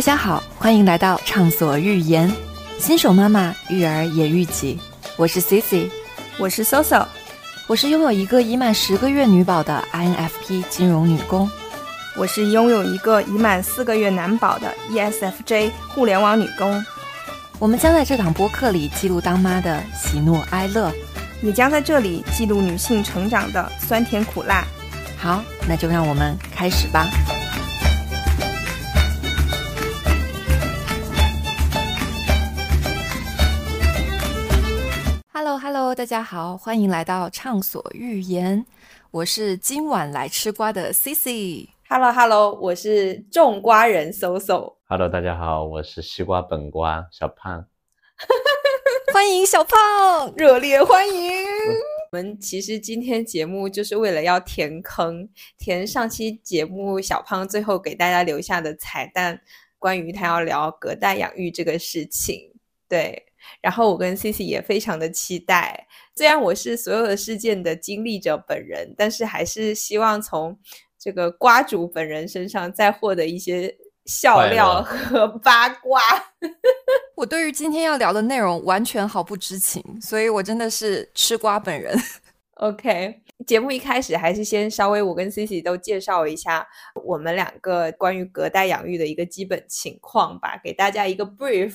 大家好，欢迎来到畅所欲言，新手妈妈育儿也育己。我是 Cici，我是 Soso，我是拥有一个已满十个月女宝的 INFP 金融女工，我是拥有一个已满四个月男宝的 ESFJ 互联网女工。我们将在这档播客里记录当妈的喜怒哀乐，也将在这里记录女性成长的酸甜苦辣。好，那就让我们开始吧。大家好，欢迎来到畅所欲言。我是今晚来吃瓜的 Cici。Hello，Hello，我是种瓜人 Soso。Hello，大家好，我是西瓜本瓜小胖。欢迎小胖，热烈欢迎！我们其实今天节目就是为了要填坑，填上期节目小胖最后给大家留下的彩蛋，关于他要聊隔代养育这个事情。对，然后我跟 Cici 也非常的期待。虽然我是所有的事件的经历者本人，但是还是希望从这个瓜主本人身上再获得一些笑料和八卦。我对于今天要聊的内容完全毫不知情，所以我真的是吃瓜本人。OK，节目一开始还是先稍微我跟 Cici 都介绍一下我们两个关于隔代养育的一个基本情况吧，给大家一个 brief。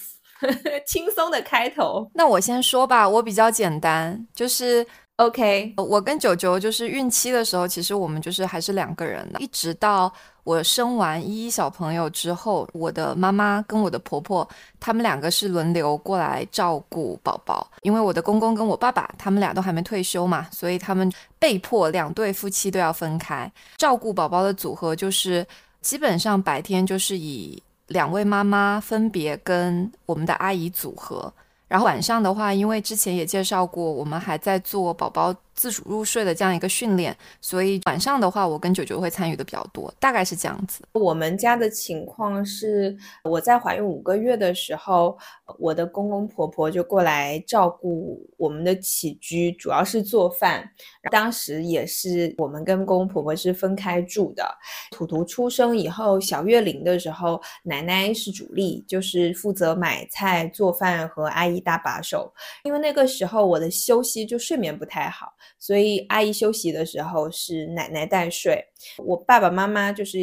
轻松的开头，那我先说吧，我比较简单，就是 OK。我跟九九就是孕期的时候，其实我们就是还是两个人的，一直到我生完依依小朋友之后，我的妈妈跟我的婆婆，他们两个是轮流过来照顾宝宝，因为我的公公跟我爸爸他们俩都还没退休嘛，所以他们被迫两对夫妻都要分开照顾宝宝的组合，就是基本上白天就是以。两位妈妈分别跟我们的阿姨组合，然后晚上的话，因为之前也介绍过，我们还在做宝宝。自主入睡的这样一个训练，所以晚上的话，我跟九九会参与的比较多，大概是这样子。我们家的情况是，我在怀孕五个月的时候，我的公公婆婆就过来照顾我们的起居，主要是做饭。当时也是我们跟公公婆婆是分开住的。图图出生以后，小月龄的时候，奶奶是主力，就是负责买菜、做饭和阿姨搭把手。因为那个时候我的休息就睡眠不太好。所以阿姨休息的时候是奶奶带睡，我爸爸妈妈就是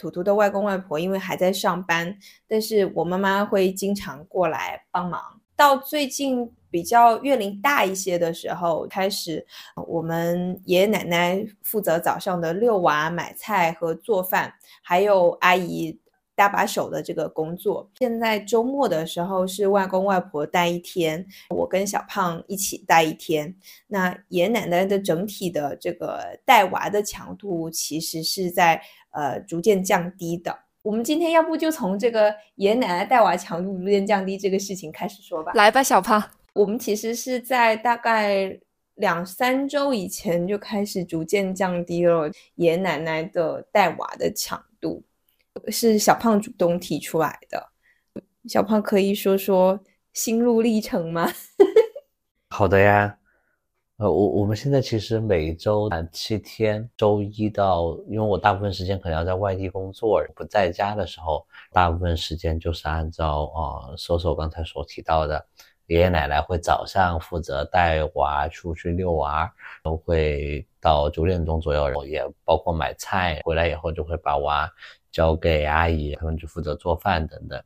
图图的外公外婆，因为还在上班，但是我妈妈会经常过来帮忙。到最近比较月龄大一些的时候，开始我们爷爷奶奶负责早上的遛娃、买菜和做饭，还有阿姨。搭把手的这个工作，现在周末的时候是外公外婆带一天，我跟小胖一起带一天。那爷爷奶奶的整体的这个带娃的强度其实是在呃逐渐降低的。我们今天要不就从这个爷爷奶奶带娃强度逐渐降低这个事情开始说吧。来吧，小胖，我们其实是在大概两三周以前就开始逐渐降低了爷爷奶奶的带娃的强度。是小胖主动提出来的，小胖可以说说心路历程吗？好的呀，呃，我我们现在其实每周七天，周一到，因为我大部分时间可能要在外地工作，不在家的时候，大部分时间就是按照啊，搜搜刚才所提到的，爷爷奶奶会早上负责带娃出去遛娃，都会到九点钟左右，然后也包括买菜，回来以后就会把娃。交给阿姨，他们就负责做饭等等。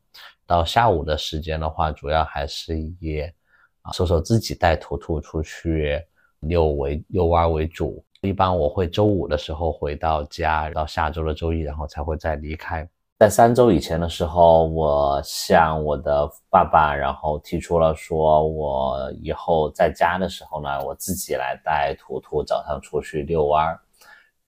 到下午的时间的话，主要还是以啊，瘦瘦自己带图图出去遛为遛弯为主。一般我会周五的时候回到家，到下周的周一，然后才会再离开。在三周以前的时候，我向我的爸爸，然后提出了说，我以后在家的时候呢，我自己来带图图早上出去遛弯。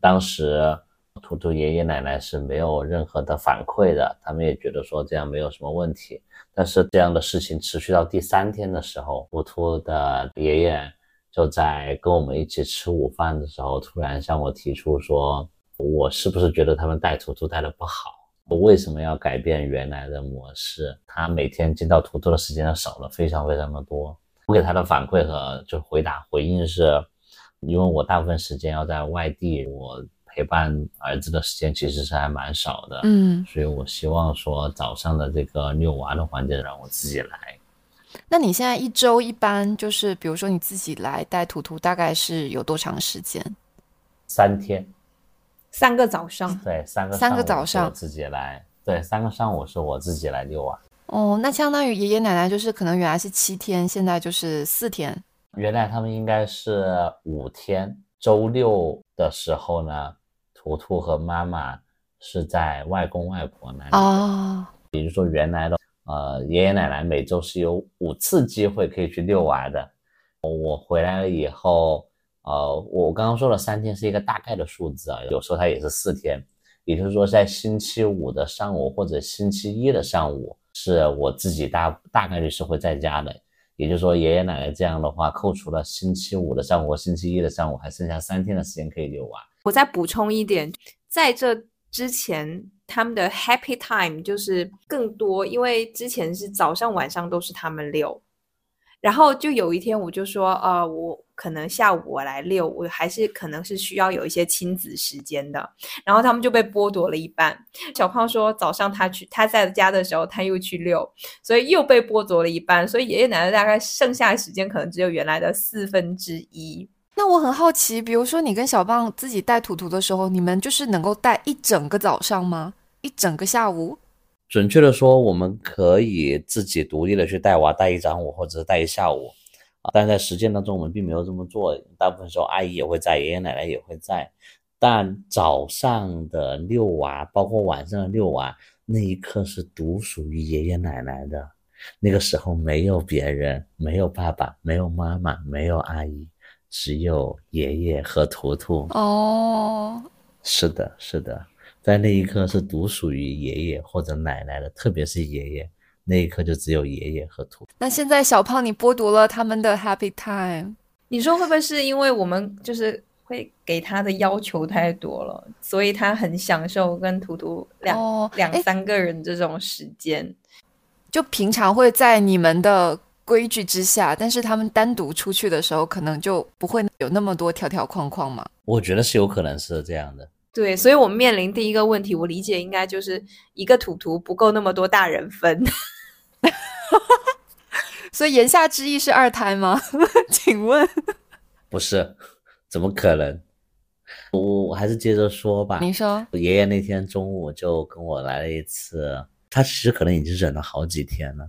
当时。图图爷爷奶奶是没有任何的反馈的，他们也觉得说这样没有什么问题。但是这样的事情持续到第三天的时候，图图的爷爷就在跟我们一起吃午饭的时候，突然向我提出说，我是不是觉得他们带图图带的不好？我为什么要改变原来的模式？他每天见到图图的时间少了非常非常的多。我给他的反馈和就回答回应是，因为我大部分时间要在外地，我。陪伴儿子的时间其实是还蛮少的，嗯，所以我希望说早上的这个遛娃的环节让我自己来。那你现在一周一般就是，比如说你自己来带图图，大概是有多长时间？三天，三个早上，对，三个三个早上自己来，对，三个上午是我自己来遛娃。哦，那相当于爷爷奶奶就是可能原来是七天，现在就是四天。原来他们应该是五天，周六的时候呢，图图和妈妈是在外公外婆那里。哦，比如说原来的呃爷爷奶奶每周是有五次机会可以去遛娃的。我回来了以后，呃，我刚刚说了三天是一个大概的数字啊，有时候它也是四天，也就是说在星期五的上午或者星期一的上午。是我自己大大概率是会在家的，也就是说爷爷奶奶这样的话，扣除了星期五的上午、星期一的上午，还剩下三天的时间可以遛娃。我再补充一点，在这之前他们的 happy time 就是更多，因为之前是早上晚上都是他们遛。然后就有一天，我就说，呃，我可能下午我来遛，我还是可能是需要有一些亲子时间的。然后他们就被剥夺了一半。小胖说，早上他去他在家的时候，他又去遛，所以又被剥夺了一半。所以爷爷奶奶大概剩下的时间可能只有原来的四分之一。那我很好奇，比如说你跟小胖自己带图图的时候，你们就是能够带一整个早上吗？一整个下午？准确的说，我们可以自己独立的去带娃，带一上午或者是带一下午，但在实践当中我们并没有这么做。大部分时候阿姨也会在，爷爷奶奶也会在。但早上的遛娃，包括晚上的遛娃，那一刻是独属于爷爷奶奶的。那个时候没有别人，没有爸爸，没有妈妈，没有阿姨，只有爷爷和图图。哦，是的，是的。在那一刻是独属于爷爷或者奶奶的，特别是爷爷，那一刻就只有爷爷和图。那现在小胖，你剥夺了他们的 happy time，你说会不会是因为我们就是会给他的要求太多了，所以他很享受跟图图两两三个人这种时间？就平常会在你们的规矩之下，但是他们单独出去的时候，可能就不会有那么多条条框框嘛？我觉得是有可能是这样的。对，所以我们面临第一个问题，我理解应该就是一个土图不够那么多大人分，所以言下之意是二胎吗？请问不是，怎么可能？我我还是接着说吧。你说，我爷爷那天中午就跟我来了一次，他其实可能已经忍了好几天了。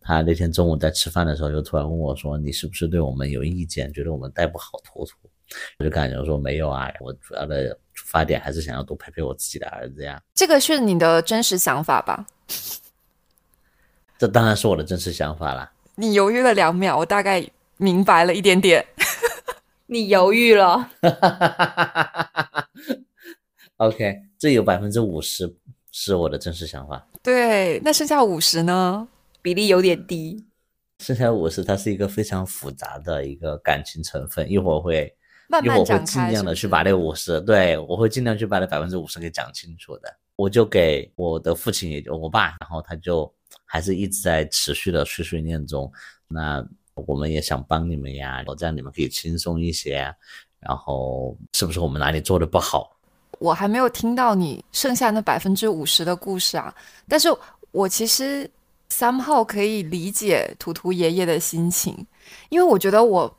他那天中午在吃饭的时候，就突然问我说：“你是不是对我们有意见？觉得我们带不好坨坨？”我就感觉说没有啊，我主要的出发点还是想要多陪陪我自己的儿子呀。这个是你的真实想法吧？这当然是我的真实想法啦。你犹豫了两秒，我大概明白了一点点。你犹豫了。OK，这有百分之五十是我的真实想法。对，那剩下五十呢？比例有点低。剩下五十，它是一个非常复杂的一个感情成分，一会儿会。一会儿会尽量的去把那五十，对我会尽量去把那百分之五十给讲清楚的。我就给我的父亲，也就我爸，然后他就还是一直在持续的碎碎念中。那我们也想帮你们呀，我这样你们可以轻松一些。然后是不是我们哪里做的不好？我还没有听到你剩下那百分之五十的故事啊。但是我其实三号可以理解图图爷爷的心情，因为我觉得我。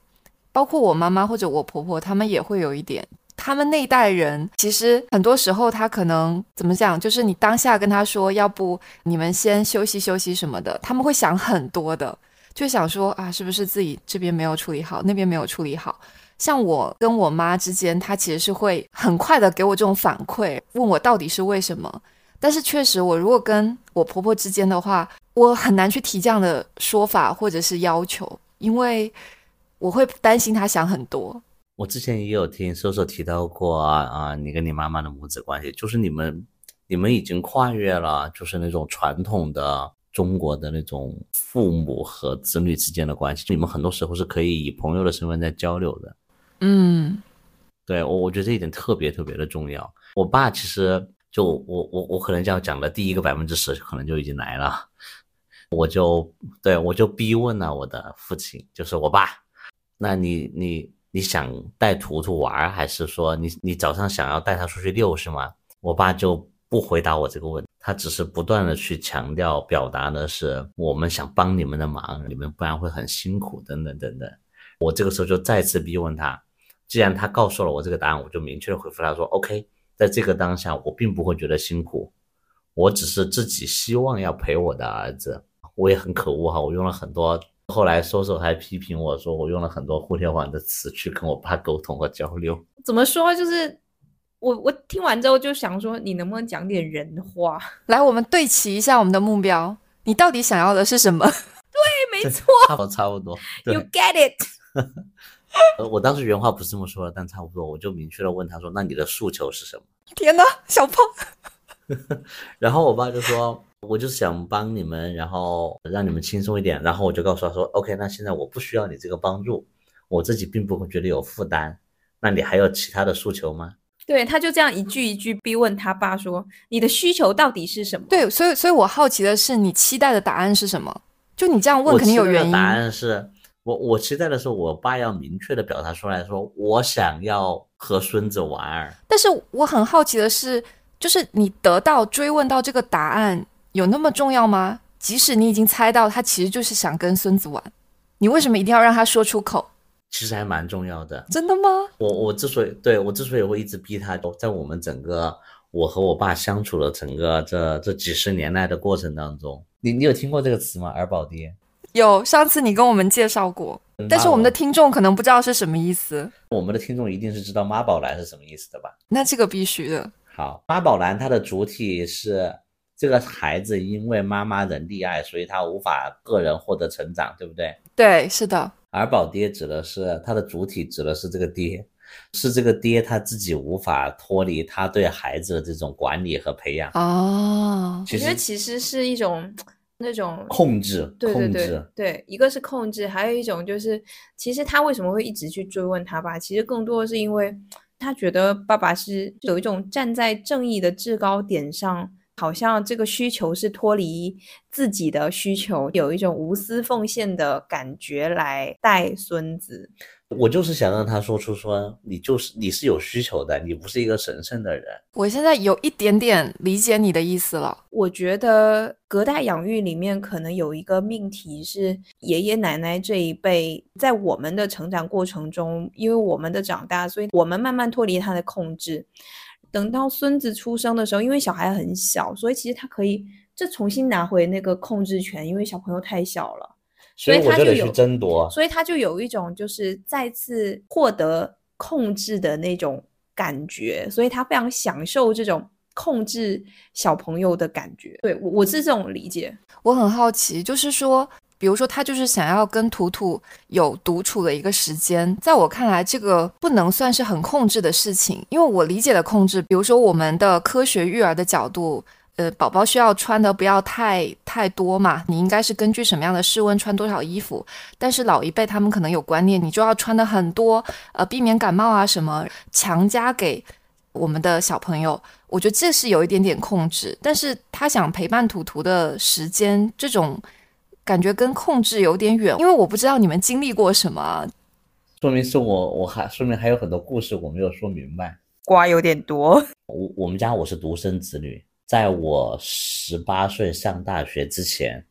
包括我妈妈或者我婆婆，他们也会有一点。他们那一代人其实很多时候，他可能怎么讲，就是你当下跟他说，要不你们先休息休息什么的，他们会想很多的，就想说啊，是不是自己这边没有处理好，那边没有处理好。像我跟我妈之间，她其实是会很快的给我这种反馈，问我到底是为什么。但是确实，我如果跟我婆婆之间的话，我很难去提这样的说法或者是要求，因为。我会担心他想很多。我之前也有听瘦瘦提到过啊啊，你跟你妈妈的母子关系，就是你们你们已经跨越了，就是那种传统的中国的那种父母和子女之间的关系，就你们很多时候是可以以朋友的身份在交流的。嗯，对我我觉得这一点特别特别的重要。我爸其实就我我我可能就要讲的第一个百分之十可能就已经来了，我就对我就逼问了我的父亲，就是我爸。那你你你想带图图玩，还是说你你早上想要带他出去遛是吗？我爸就不回答我这个问题，他只是不断的去强调表达的是我们想帮你们的忙，你们不然会很辛苦等等等等。我这个时候就再次逼问他，既然他告诉了我这个答案，我就明确的回复他说：“OK，在这个当下，我并不会觉得辛苦，我只是自己希望要陪我的儿子。我也很可恶哈，我用了很多。”后来，搜搜还批评我说，我用了很多互联网的词去跟我爸沟通和交流。怎么说？就是我我听完之后就想说，你能不能讲点人话？来，我们对齐一下我们的目标，你到底想要的是什么？对，没错，差不差不多。You get it？我当时原话不是这么说的，但差不多，我就明确的问他说：“那你的诉求是什么？”天哪，小胖！然后我爸就说。我就是想帮你们，然后让你们轻松一点。然后我就告诉他说：“OK，那现在我不需要你这个帮助，我自己并不会觉得有负担。那你还有其他的诉求吗？”对，他就这样一句一句逼问他爸说：“你的需求到底是什么？”对，所以，所以我好奇的是，你期待的答案是什么？就你这样问，肯定有原因。答案是我，我期待的是我爸要明确的表达出来说：“我想要和孙子玩。”但是我很好奇的是，就是你得到追问到这个答案。有那么重要吗？即使你已经猜到他其实就是想跟孙子玩，你为什么一定要让他说出口？其实还蛮重要的。真的吗？我我之所以对我之所以会一直逼他，在我们整个我和我爸相处的整个这这几十年来的过程当中，你你有听过这个词吗？儿保爹？有，上次你跟我们介绍过，但是我们的听众可能不知道是什么意思。我们的听众一定是知道妈宝男是什么意思的吧？那这个必须的。好，妈宝男它的主体是。这个孩子因为妈妈人溺爱，所以他无法个人获得成长，对不对？对，是的。而宝爹指的是他的主体，指的是这个爹，是这个爹他自己无法脱离他对孩子的这种管理和培养。哦，其实其实是一种那种控制，对对对对，一个是控制，还有一种就是，其实他为什么会一直去追问他爸？其实更多的是因为他觉得爸爸是有一种站在正义的制高点上。好像这个需求是脱离自己的需求，有一种无私奉献的感觉来带孙子。我就是想让他说出说，你就是你是有需求的，你不是一个神圣的人。我现在有一点点理解你的意思了。我觉得隔代养育里面可能有一个命题是爷爷奶奶这一辈在我们的成长过程中，因为我们的长大，所以我们慢慢脱离他的控制。等到孙子出生的时候，因为小孩很小，所以其实他可以这重新拿回那个控制权，因为小朋友太小了，所以他就有争夺，所以他就有一种就是再次获得控制的那种感觉，所以他非常享受这种控制小朋友的感觉。对我我是这种理解，我很好奇，就是说。比如说，他就是想要跟图图有独处的一个时间，在我看来，这个不能算是很控制的事情，因为我理解的控制，比如说我们的科学育儿的角度，呃，宝宝需要穿的不要太太多嘛，你应该是根据什么样的室温穿多少衣服，但是老一辈他们可能有观念，你就要穿的很多，呃，避免感冒啊什么，强加给我们的小朋友，我觉得这是有一点点控制，但是他想陪伴图图的时间，这种。感觉跟控制有点远，因为我不知道你们经历过什么，说明是我我还说明还有很多故事我没有说明白，瓜有点多。我我们家我是独生子女，在我十八岁上大学之前，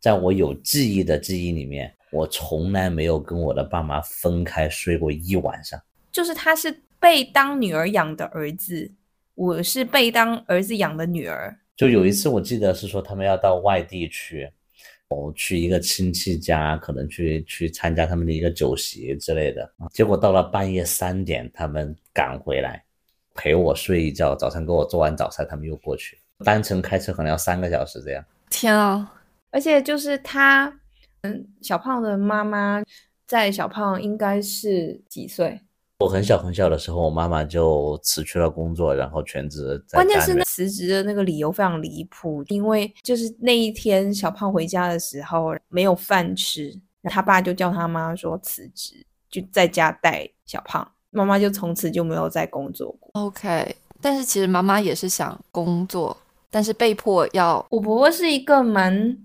在我有记忆的记忆里面，我从来没有跟我的爸妈分开睡过一晚上。就是他是被当女儿养的儿子，我是被当儿子养的女儿。就有一次我记得是说他们要到外地去。哦，去一个亲戚家，可能去去参加他们的一个酒席之类的，结果到了半夜三点，他们赶回来陪我睡一觉，早上给我做完早餐，他们又过去，单程开车可能要三个小时这样。天啊！而且就是他，嗯，小胖的妈妈在小胖应该是几岁？我很小很小的时候，我妈妈就辞去了工作，然后全职。关键是那辞职的那个理由非常离谱，因为就是那一天小胖回家的时候没有饭吃，他爸就叫他妈说辞职，就在家带小胖。妈妈就从此就没有再工作过。OK，但是其实妈妈也是想工作，但是被迫要。我婆婆是一个蛮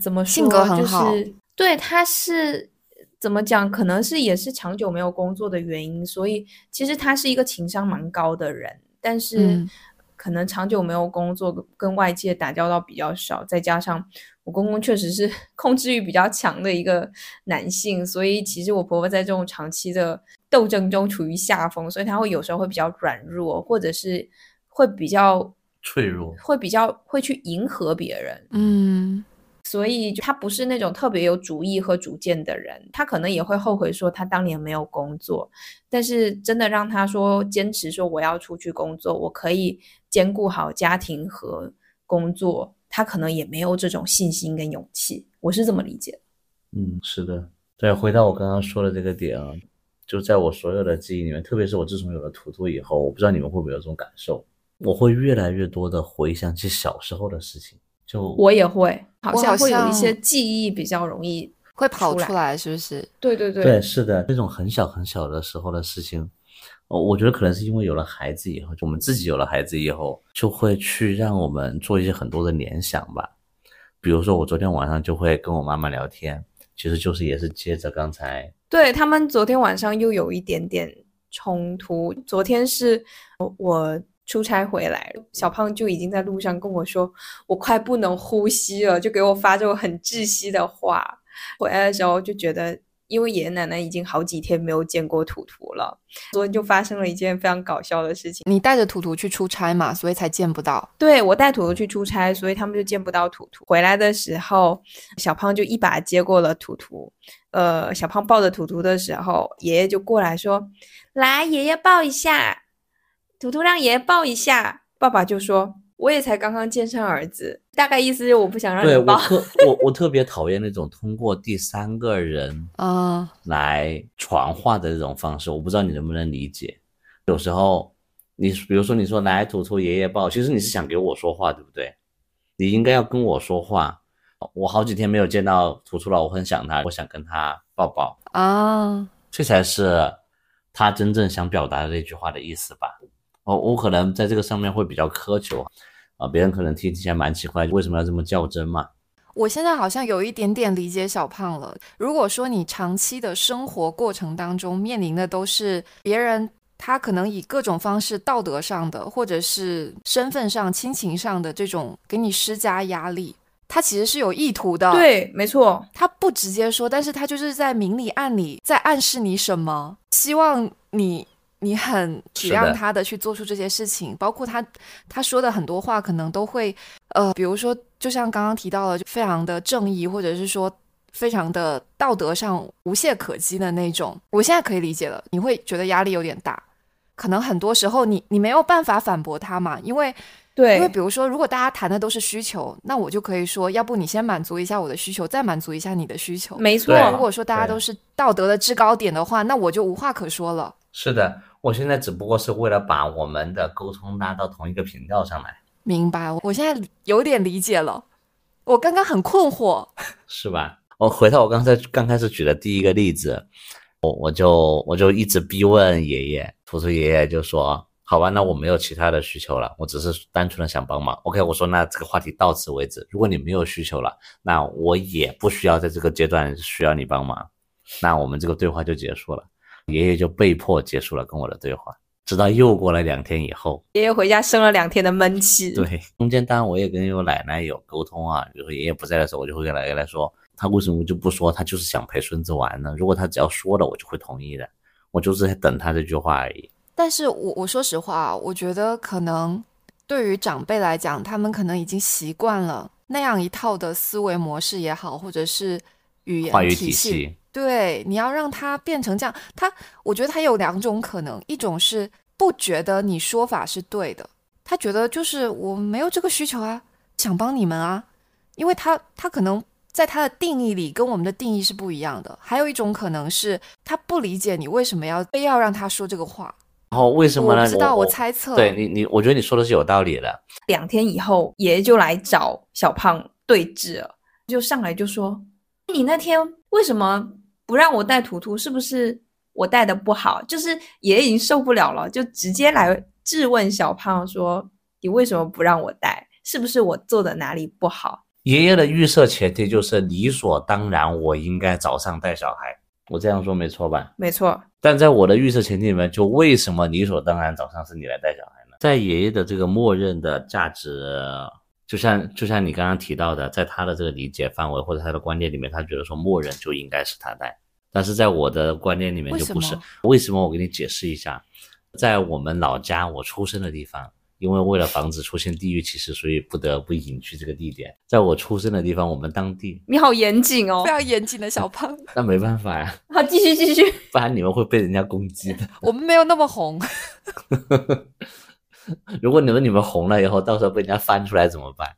怎么说，性格很好，对，她是。怎么讲？可能是也是长久没有工作的原因，所以其实她是一个情商蛮高的人，但是嗯可能长久没有工作，跟外界打交道比较少，再加上我公公确实是 控制欲比较强的一个男性，所以其实我婆婆在这种长期的斗争中处于下风，所以他会有时候会比较软弱，或者是会比较脆弱。会比较会去迎合别人，嗯所以他不是那种特别有主意和主见的人，他可能也会后悔说他当年没有工作，但是真的让他说坚持说我要出去工作，我可以兼顾好家庭和工作，他可能也没有这种信心跟勇气，我是这么理解的。嗯，是的，对。回到我刚刚说的这个点啊，就在我所有的记忆里面，特别是我自从有了图图以后，我不知道你们会不会有这种感受，我会越来越多的回想起小时候的事情。就我也会，好像会有一些记忆比较容易，会跑出来，是不是？对对对，对，是的，那种很小很小的时候的事情，呃我觉得可能是因为有了孩子以后，就我们自己有了孩子以后，就会去让我们做一些很多的联想吧。比如说，我昨天晚上就会跟我妈妈聊天，其实就是也是接着刚才对他们昨天晚上又有一点点冲突。昨天是我我出差回来，小胖就已经在路上跟我说，我快不能呼吸了，就给我发这种很窒息的话。回来的时候就觉得，因为爷爷奶奶已经好几天没有见过图图了，昨天就发生了一件非常搞笑的事情。你带着图图去出差嘛，所以才见不到。对我带图图去出差，所以他们就见不到图图。回来的时候，小胖就一把接过了图图。呃，小胖抱着图图的时候，爷爷就过来说：“来，爷爷抱一下。”图图让爷爷抱一下，爸爸就说：“我也才刚刚见上儿子，大概意思是我不想让对我你抱。特我我特别讨厌那种通过第三个人啊、来传话的这种方式，我不知道你能不能理解。有时候你比如说你说来图图爷爷抱，其实你是想给我说话，对不对？你应该要跟我说话。我好几天没有见到图图了，我很想他，我想跟他抱抱，啊，这才是他真正想表达的那句话的意思吧。我我可能在这个上面会比较苛求啊，别人可能听起来蛮奇怪，为什么要这么较真嘛？我现在好像有一点点理解小胖了。如果说你长期的生活过程当中面临的都是别人，他可能以各种方式，道德上的或者是身份上、亲情上的这种给你施加压力，他其实是有意图的。，对，没错，他不直接说，但是他就是在明里暗里在暗示你什么，希望你。你很体谅他的去做出这些事情，包括他他说的很多话，可能都会呃，比如说，就像刚刚提到了，就非常的正义，或者是说非常的道德上无懈可击的那种。我现在可以理解了，你会觉得压力有点大，可能很多时候你你没有办法反驳他嘛，因为对，因为比如说，如果大家谈的都是需求，那我就可以说，要不你先满足一下我的需求，再满足一下你的需求。没错，如果说大家都是道德的制高点的话，那我就无话可说了。是的，我现在只不过是为了把我们的沟通拉到同一个频道上来，明白，我现在有点理解了。我刚刚很困惑，是吧？我回到我刚才刚开始举的第一个例子，我我就我就一直逼问爷爷，图图爷爷就说：“好吧，那我没有其他的需求了，我只是单纯的想帮忙。”OK，我说那这个话题到此为止。如果你没有需求了，那我也不需要在这个阶段需要你帮忙，那我们这个对话就结束了。爷爷就被迫结束了跟我的对话，直到又过了两天以后，爷爷回家生了两天的闷气。对，中间当然我也跟我奶奶有沟通啊，比如说爷爷不在的时候，我就会跟奶奶说，他为什么就不说，他就是想陪孙子玩呢？如果他只要说了，我就会同意的，我就是在等他这句话而已。但是我我说实话，我觉得可能对于长辈来讲，他们可能已经习惯了那样一套的思维模式也好，或者是语言话语体体系。系，对，你要让他变成这样，他我觉得他有两种可能，一种是不觉得你说法是对的，他觉得就是我没有这个需求啊，想帮你们啊，因为他他可能在他的定义里跟我们的定义是不一样的。还有一种可能是他不理解你为什么要非要让他说这个话，然后为什么呢？我知道，我我猜测。对你你，我觉得你说的是有道理的。两天以后，爷爷就来找小胖对峙了，就上来就说：“你那天为什么不让我带图图？是不是我带的不好？”就是爷爷已经受不了了，就直接来质问小胖说：“你为什么不让我带？是不是我做的哪里不好爷爷的预设前提就是理所当然，我应该早上带小孩。我这样说没错吧？没错。但在我的预设前提里面，就为什么理所当然早上是你来带小孩呢？在爷爷的这个默认的价值，就像就像你刚刚提到的，在他的这个理解范围或者他的观念里面，他觉得说默认就应该是他带。但是在我的观念里面就不是。为什么？我给你解释一下，在我们老家，我出生的地方。因为为了防止出现地域歧视，所以不得不隐去这个地点。在我出生的地方，我们当地你好严谨哦，非常严谨的小胖。那没办法呀。好，继续继续，不然你们会被人家攻击的。我们没有那么红。如果你们你们红了以后，到时候被人家翻出来怎么办？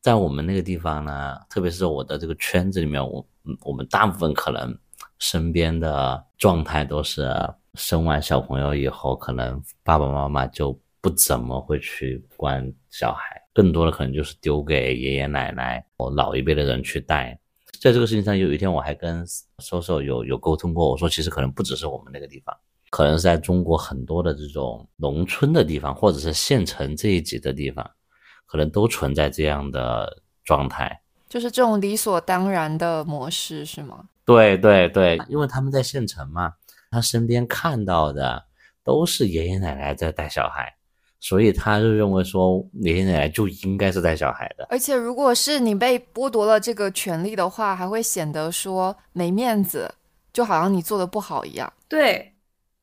在我们那个地方呢，特别是我的这个圈子里面，我我们大部分可能身边的状态都是生完小朋友以后，可能爸爸妈妈就。不怎么会去管小孩，更多的可能就是丢给爷爷奶奶或老一辈的人去带。在这个事情上，有一天我还跟瘦瘦有有沟通过，我说其实可能不只是我们那个地方，可能是在中国很多的这种农村的地方，或者是县城这一级的地方，可能都存在这样的状态，就是这种理所当然的模式，是吗？对对对，因为他们在县城嘛，他身边看到的都是爷爷奶奶在带小孩。所以他就认为说，爷爷奶奶就应该是带小孩的。而且，如果是你被剥夺了这个权利的话，还会显得说没面子，就好像你做的不好一样。对，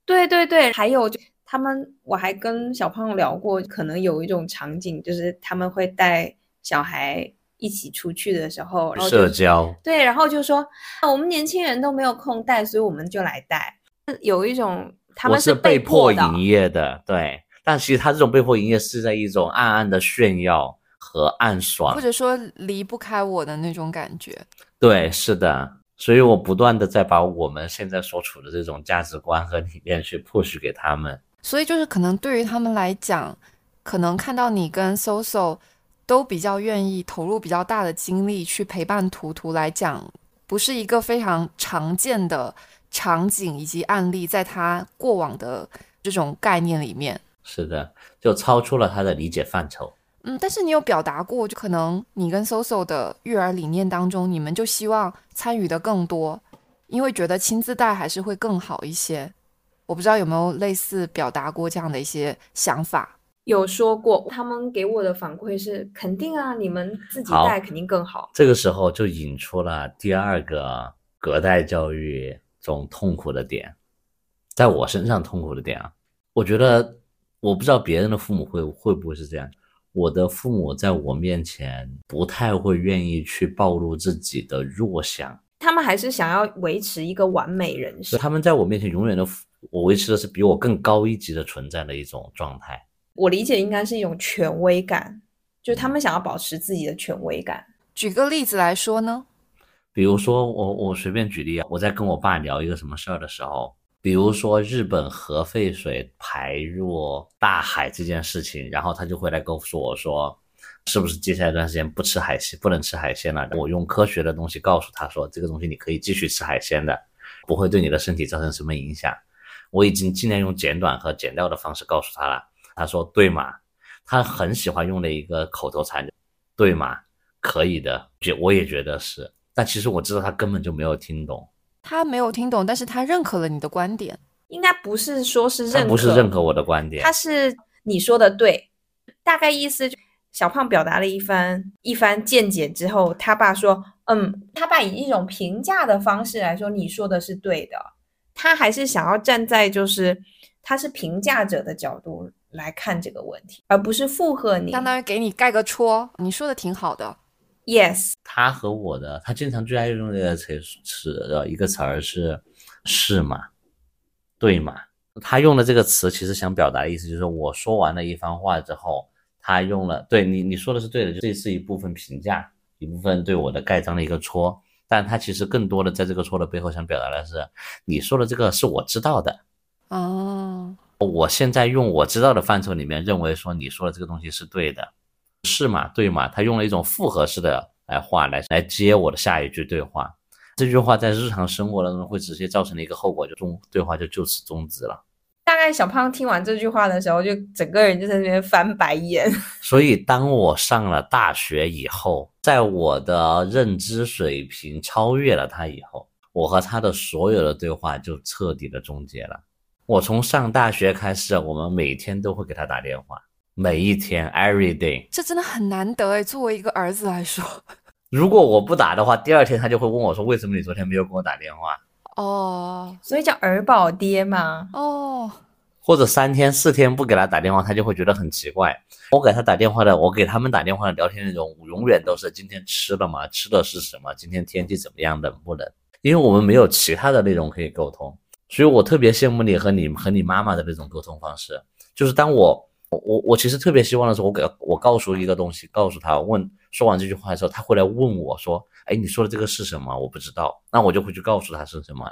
对对对。还有就，他们我还跟小胖聊过，可能有一种场景，就是他们会带小孩一起出去的时候，社交。对，然后就说我们年轻人都没有空带，所以我们就来带。有一种他们是被迫营业的，对。但其实他这种被迫营业是在一种暗暗的炫耀和暗爽，或者说离不开我的那种感觉。对，是的，所以我不断的在把我们现在所处的这种价值观和理念去 push 给他们。所以就是可能对于他们来讲，可能看到你跟 Soso 都比较愿意投入比较大的精力去陪伴图图来讲，不是一个非常常见的场景以及案例，在他过往的这种概念里面。是的，就超出了他的理解范畴。嗯，但是你有表达过，就可能你跟 Soso 的育儿理念当中，你们就希望参与的更多，因为觉得亲自带还是会更好一些。我不知道有没有类似表达过这样的一些想法。有说过，他们给我的反馈是肯定啊，你们自己带肯定更好。这个时候就引出了第二个隔代教育中痛苦的点，在我身上痛苦的点啊，我觉得。我不知道别人的父母会会不会是这样。我的父母在我面前不太会愿意去暴露自己的弱项，他们还是想要维持一个完美人设。他们在我面前永远都，我维持的是比我更高一级的存在的一种状态。我理解应该是一种权威感，就他们想要保持自己的权威感。举个例子来说呢，比如说我我随便举例啊，我在跟我爸聊一个什么事儿的时候。比如说日本核废水排入大海这件事情，然后他就会来告诉我说，是不是接下来一段时间不吃海鲜，不能吃海鲜了？我用科学的东西告诉他说，这个东西你可以继续吃海鲜的，不会对你的身体造成什么影响。我已经尽量用简短和简料的方式告诉他了。他说对吗？他很喜欢用的一个口头禅，对吗？可以的，觉我也觉得是，但其实我知道他根本就没有听懂。他没有听懂，但是他认可了你的观点。应该不是说是认可，不是认可我的观点。他是你说的对，大概意思就小胖表达了一番一番见解之后，他爸说：“嗯，他爸以一种评价的方式来说，你说的是对的。他还是想要站在就是他是评价者的角度来看这个问题，而不是附和你，相当于给你盖个戳。你说的挺好的。” Yes，他和我的，他经常最爱用这个词词的一个词儿是是吗？对吗？他用的这个词其实想表达的意思就是，我说完了一番话之后，他用了对你你说的是对的，这是一部分评价，一部分对我的盖章的一个戳，但他其实更多的在这个戳的背后想表达的是，你说的这个是我知道的哦，我现在用我知道的范畴里面认为说你说的这个东西是对的。是嘛？对嘛？他用了一种复合式的来话来来接我的下一句对话，这句话在日常生活当中会直接造成的一个后果，就终对话就就此终止了。大概小胖听完这句话的时候，就整个人就在那边翻白眼。所以当我上了大学以后，在我的认知水平超越了他以后，我和他的所有的对话就彻底的终结了。我从上大学开始，我们每天都会给他打电话，每一天，every day。这真的很难得哎，作为一个儿子来说。如果我不打的话，第二天他就会问我说：“为什么你昨天没有给我打电话？”哦，所以叫儿宝爹嘛。哦，或者三天四天不给他打电话，他就会觉得很奇怪。我给他打电话的，我给他们打电话的聊天内容，永远都是今天吃了吗？吃的是什么？今天天气怎么样？冷不冷？因为我们没有其他的内容可以沟通，所以我特别羡慕你和你和你妈妈的那种沟通方式。就是当我我我其实特别希望的是，我给我告诉一个东西，告诉他问说完这句话的时候，他会来问我说：“哎，你说的这个是什么？我不知道。”那我就会去告诉他是什么。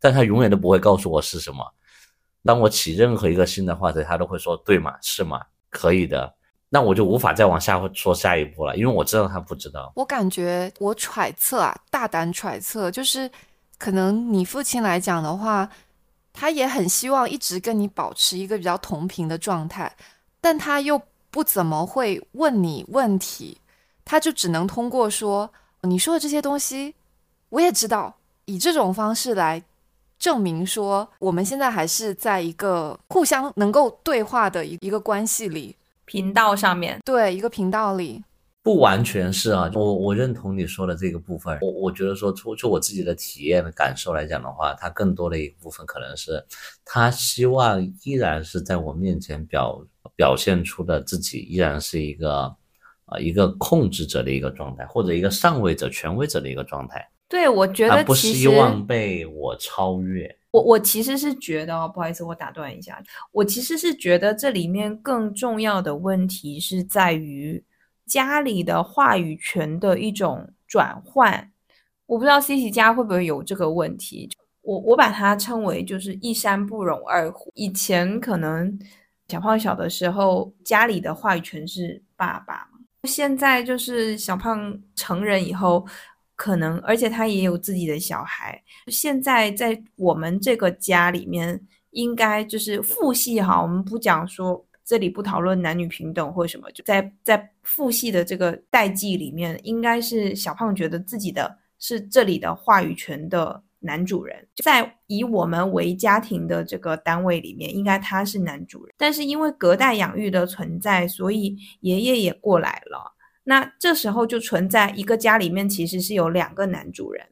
但他永远都不会告诉我是什么。当我起任何一个新的话题，他都会说：“对吗？是吗？可以的。”那我就无法再往下说下一步了，因为我知道他不知道。我感觉我揣测啊，大胆揣测，就是可能你父亲来讲的话，他也很希望一直跟你保持一个比较同频的状态，但他又不怎么会问你问题，他就只能通过说你说的这些东西，我也知道，以这种方式来证明说我们现在还是在一个互相能够对话的一一个关系里。频道上面，对一个频道里，不完全是啊，我我认同你说的这个部分。我我觉得说，就就我自己的体验的感受来讲的话，他更多的一部分可能是，他希望依然是在我面前表表现出的自己，依然是一个啊一个控制者的一个状态，或者一个上位者、权威者的一个状态。对，我觉得不希望被我超越。我我其实是觉得，不好意思，我打断一下。我其实是觉得这里面更重要的问题是在于家里的话语权的一种转换。我不知道 C C 家会不会有这个问题。我我把它称为就是一山不容二虎。以前可能小胖小的时候，家里的话语权是爸爸。现在就是小胖成人以后。可能，而且他也有自己的小孩。现在在我们这个家里面，应该就是父系哈。我们不讲说这里不讨论男女平等或什么，就在在父系的这个代际里面，应该是小胖觉得自己的是这里的话语权的男主人。在以我们为家庭的这个单位里面，应该他是男主人。但是因为隔代养育的存在，所以爷爷也过来了。那这时候就存在一个家里面其实是有两个男主人，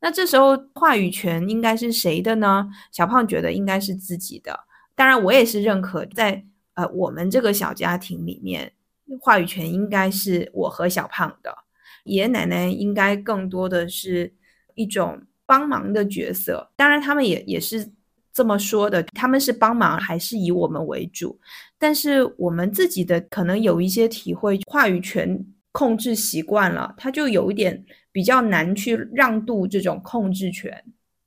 那这时候话语权应该是谁的呢？小胖觉得应该是自己的，当然我也是认可，在呃我们这个小家庭里面，话语权应该是我和小胖的，爷爷奶奶应该更多的是一种帮忙的角色，当然他们也也是这么说的，他们是帮忙还是以我们为主，但是我们自己的可能有一些体会，话语权。控制习惯了，他就有一点比较难去让渡这种控制权，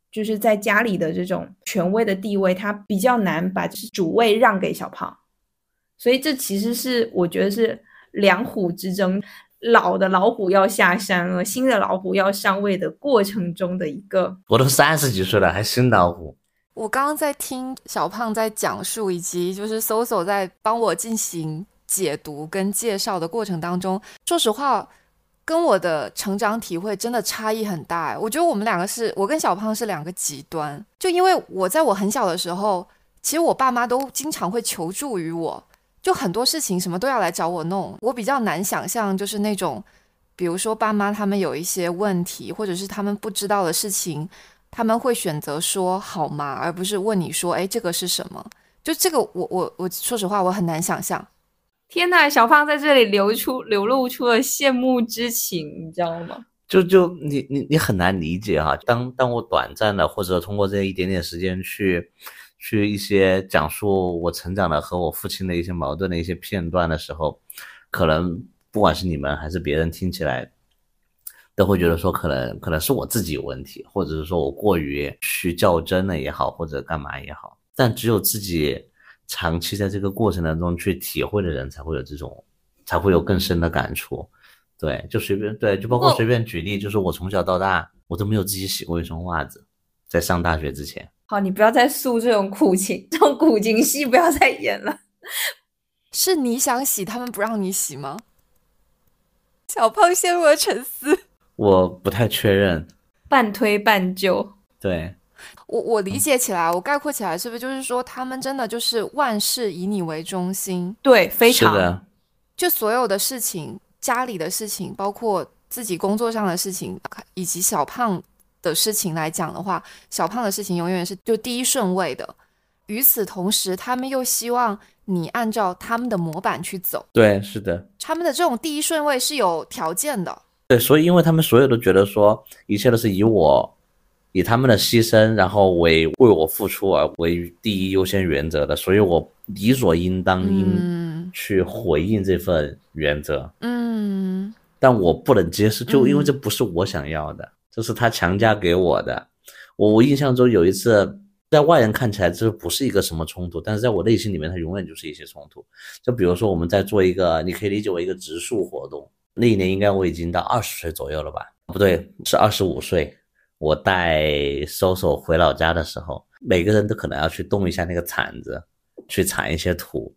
就是在家里的这种权威的地位，他比较难把主位让给小胖，所以这其实是我觉得是两虎之争，老的老虎要下山了，新的老虎要上位的过程中的一个。我都三十几岁了，还新老虎。我刚刚在听小胖在讲述，以及就是搜搜在帮我进行。解读跟介绍的过程当中，说实话，跟我的成长体会真的差异很大。我觉得我们两个是我跟小胖是两个极端。就因为我在我很小的时候，其实我爸妈都经常会求助于我，就很多事情什么都要来找我弄。我比较难想象，就是那种，比如说爸妈他们有一些问题，或者是他们不知道的事情，他们会选择说好吗，而不是问你说，哎，这个是什么？就这个，我我我说实话，我很难想象。天呐，小胖在这里流出流露出了羡慕之情，你知道吗？就就你你你很难理解哈。当当我短暂的或者通过这一点点时间去去一些讲述我成长的和我父亲的一些矛盾的一些片段的时候，可能不管是你们还是别人听起来，都会觉得说可能可能是我自己有问题，或者是说我过于去较真了也好，或者干嘛也好。但只有自己。长期在这个过程当中去体会的人，才会有这种，才会有更深的感触。对，就随便对，就包括随便举例，就是我从小到大，我都没有自己洗过一双袜子，在上大学之前。好，你不要再诉这种苦情，这种苦情戏不要再演了。是你想洗，他们不让你洗吗？小胖陷入了沉思。我不太确认。半推半就。对，我我理解起来，我概括起来，是不是就是说，他们真的就是万事以你为中心？对，非常是的，就所有的事情，家里的事情，包括自己工作上的事情，以及小胖的事情来讲的话，小胖的事情永远是就第一顺位的。与此同时，他们又希望你按照他们的模板去走，对，是的，他们的这种第一顺位是有条件的。对，所以因为他们所有都觉得说，一切都是以我，以他们的牺牲，然后为为我付出而为第一优先原则的，所以我理所应当应嗯去回应这份原则。嗯但我不能接受，就因为嗯这不是我想要的，这是他强加给我的。我我印象中有一次，在外人看起来这不是一个什么冲突，但是在我内心里面，它永远就是一些冲突。就比如说我们在做一个，你可以理解为一个植树活动，那一年应该我已经到二十岁左右了吧？不对，是二十五岁。我带搜索回老家的时候，每个人都可能要去动一下那个铲子，去铲一些土。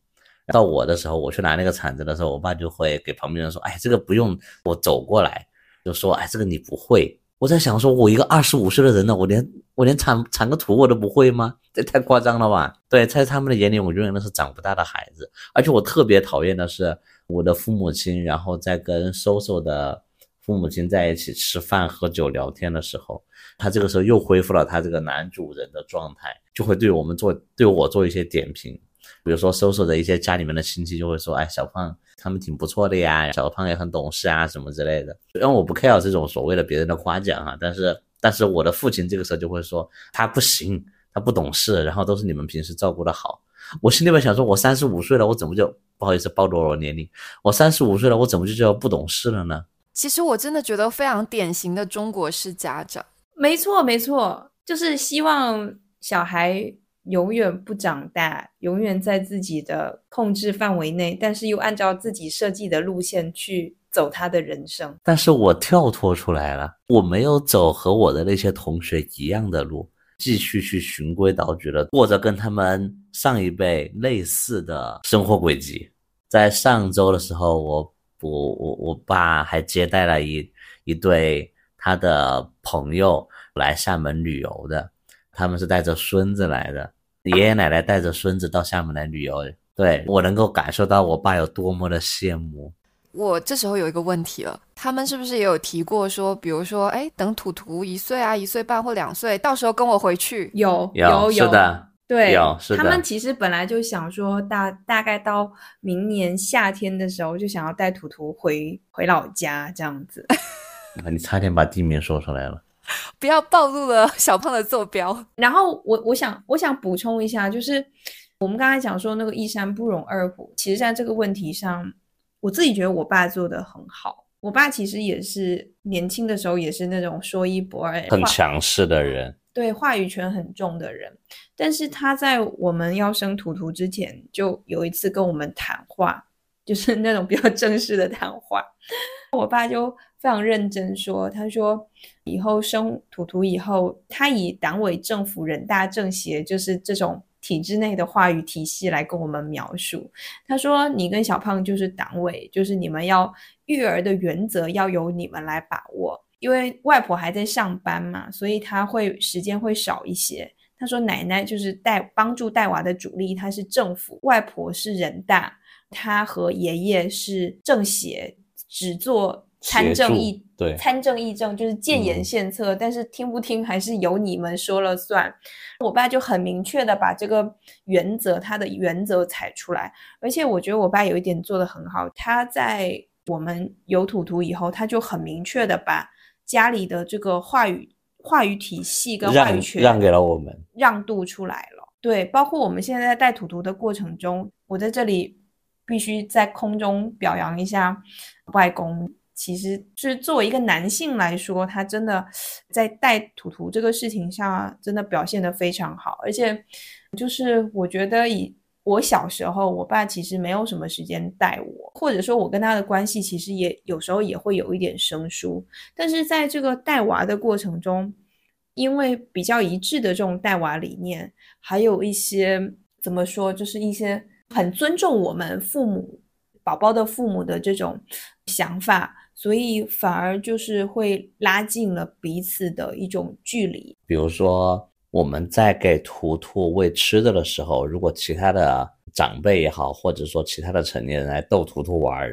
到我的时候，我去拿那个铲子的时候，我爸就会给旁边人说：“哎，这个不用我走过来，就说哎，这个你不会。”我在想说，我一个二十五岁的人呢，我连我连铲铲个土我都不会吗？这太夸张了吧？对，在他们的眼里，我永远都是长不大的孩子。而且我特别讨厌的是，我的父母亲，然后在跟搜搜的父母亲在一起吃饭、喝酒、聊天的时候，他这个时候又恢复了他这个男主人的状态，就会对我们做对我做一些点评。比如说，搜索的一些家里面的亲戚就会说：“哎，小胖他们挺不错的呀，小胖也很懂事啊，什么之类的。”虽然我不 care 这种所谓的别人的夸奖哈，但是但是我的父亲这个时候就会说他不行，他不懂事，然后都是你们平时照顾的好。我心里面想说，我三十五岁了，我怎么就不好意思暴露了我年龄？我三十五岁了，我怎么就叫不懂事了呢？其实我真的觉得非常典型的中国式家长。没错，没错，就是希望小孩永远不长大，永远在自己的控制范围内，但是又按照自己设计的路线去走他的人生。但是我跳脱出来了，我没有走和我的那些同学一样的路，继续去循规蹈矩的过着跟他们上一辈类似的生活轨迹。在上周的时候，我我我我爸还接待了一一对他的朋友来厦门旅游的，他们是带着孙子来的，爷爷奶奶带着孙子到厦门来旅游。对我能够感受到我爸有多么的羡慕。我这时候有一个问题了，他们是不是也有提过说，比如说，哎，等图图一岁啊、一岁半或两岁，到时候跟我回去？有有有是的，对，有是的他们其实本来就想说大大概到明年夏天的时候，就想要带图图回回老家这样子。你差点把地名说出来了。不要暴露了小胖的坐标。然后我我想我想补充一下，就是我们刚才讲说那个一山不容二虎，其实在这个问题上，我自己觉得我爸做的很好。我爸其实也是年轻的时候也是那种说一不二，很强势的人，对话语权很重的人，但是他在我们要生图图之前，就有一次跟我们谈话，就是那种比较正式的谈话。我爸就非常认真说，他说以后生图图以后，他以党委政府、人大政协就是这种体制内的话语体系来跟我们描述。他说你跟小胖就是党委，就是你们要育儿的原则要由你们来把握。因为外婆还在上班嘛，所以他会时间会少一些。他说奶奶就是带帮助带娃的主力，她是政府，外婆是人大，她和爷爷是政协，只做参政议对参政议政就是建言嗯献策，但是听不听还是由你们说了算。我爸就很明确的把这个原则，他的原则踩出来，而且我觉得我爸有一点做的很好，他在我们有土图以后，他就很明确的把家里的这个话语话语体系跟话语权让给了我们。让渡出来了。对，包括我们现在在带土图的过程中，我在这里必须在空中表扬一下外公。其实是作为一个男性来说，他真的在带图图这个事情上真的表现得非常好，而且就是我觉得以我小时候，我爸其实没有什么时间带我，或者说我跟他的关系其实也有时候也会有一点生疏，但是在这个带娃的过程中，因为比较一致的这种带娃理念，还有一些怎么说，就是一些很尊重我们父母宝宝的父母的这种想法，所以反而就是会拉近了彼此的一种距离。比如说，我们在给图图喂吃的的时候，如果其他的长辈也好，或者说其他的成年人来逗图图玩，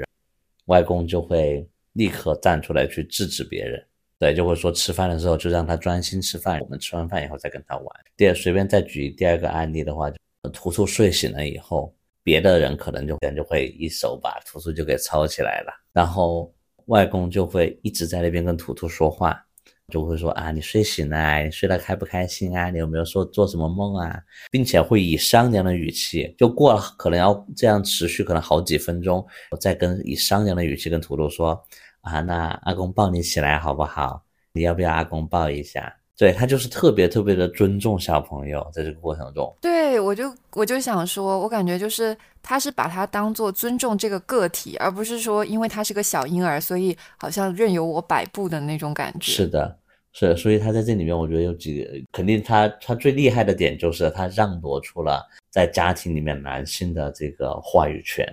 外公就会立刻站出来去制止别人。对，就会说吃饭的时候就让他专心吃饭，我们吃完饭以后再跟他玩。第二，随便再举第二个案例的话，图图睡醒了以后，别的人可能就人就会一手把图图就给抄起来了，然后外公就会一直在那边跟图图说话，就会说啊，你睡醒了，你睡得开不开心啊？你有没有说做什么梦啊？并且会以商量的语气，就过了可能要这样持续可能好几分钟，我再跟以商量的语气跟图图说。啊，那阿公抱你起来好不好？你要不要阿公抱一下？对他就是特别特别的尊重小朋友，在这个过程中。对我就我就想说，我感觉就是他是把他当做尊重这个个体，而不是说因为他是个小婴儿，所以好像任由我摆布的那种感觉。是的，是，所以他在这里面，我觉得有几个，肯定他他最厉害的点就是他让夺出了在家庭里面男性的这个话语权。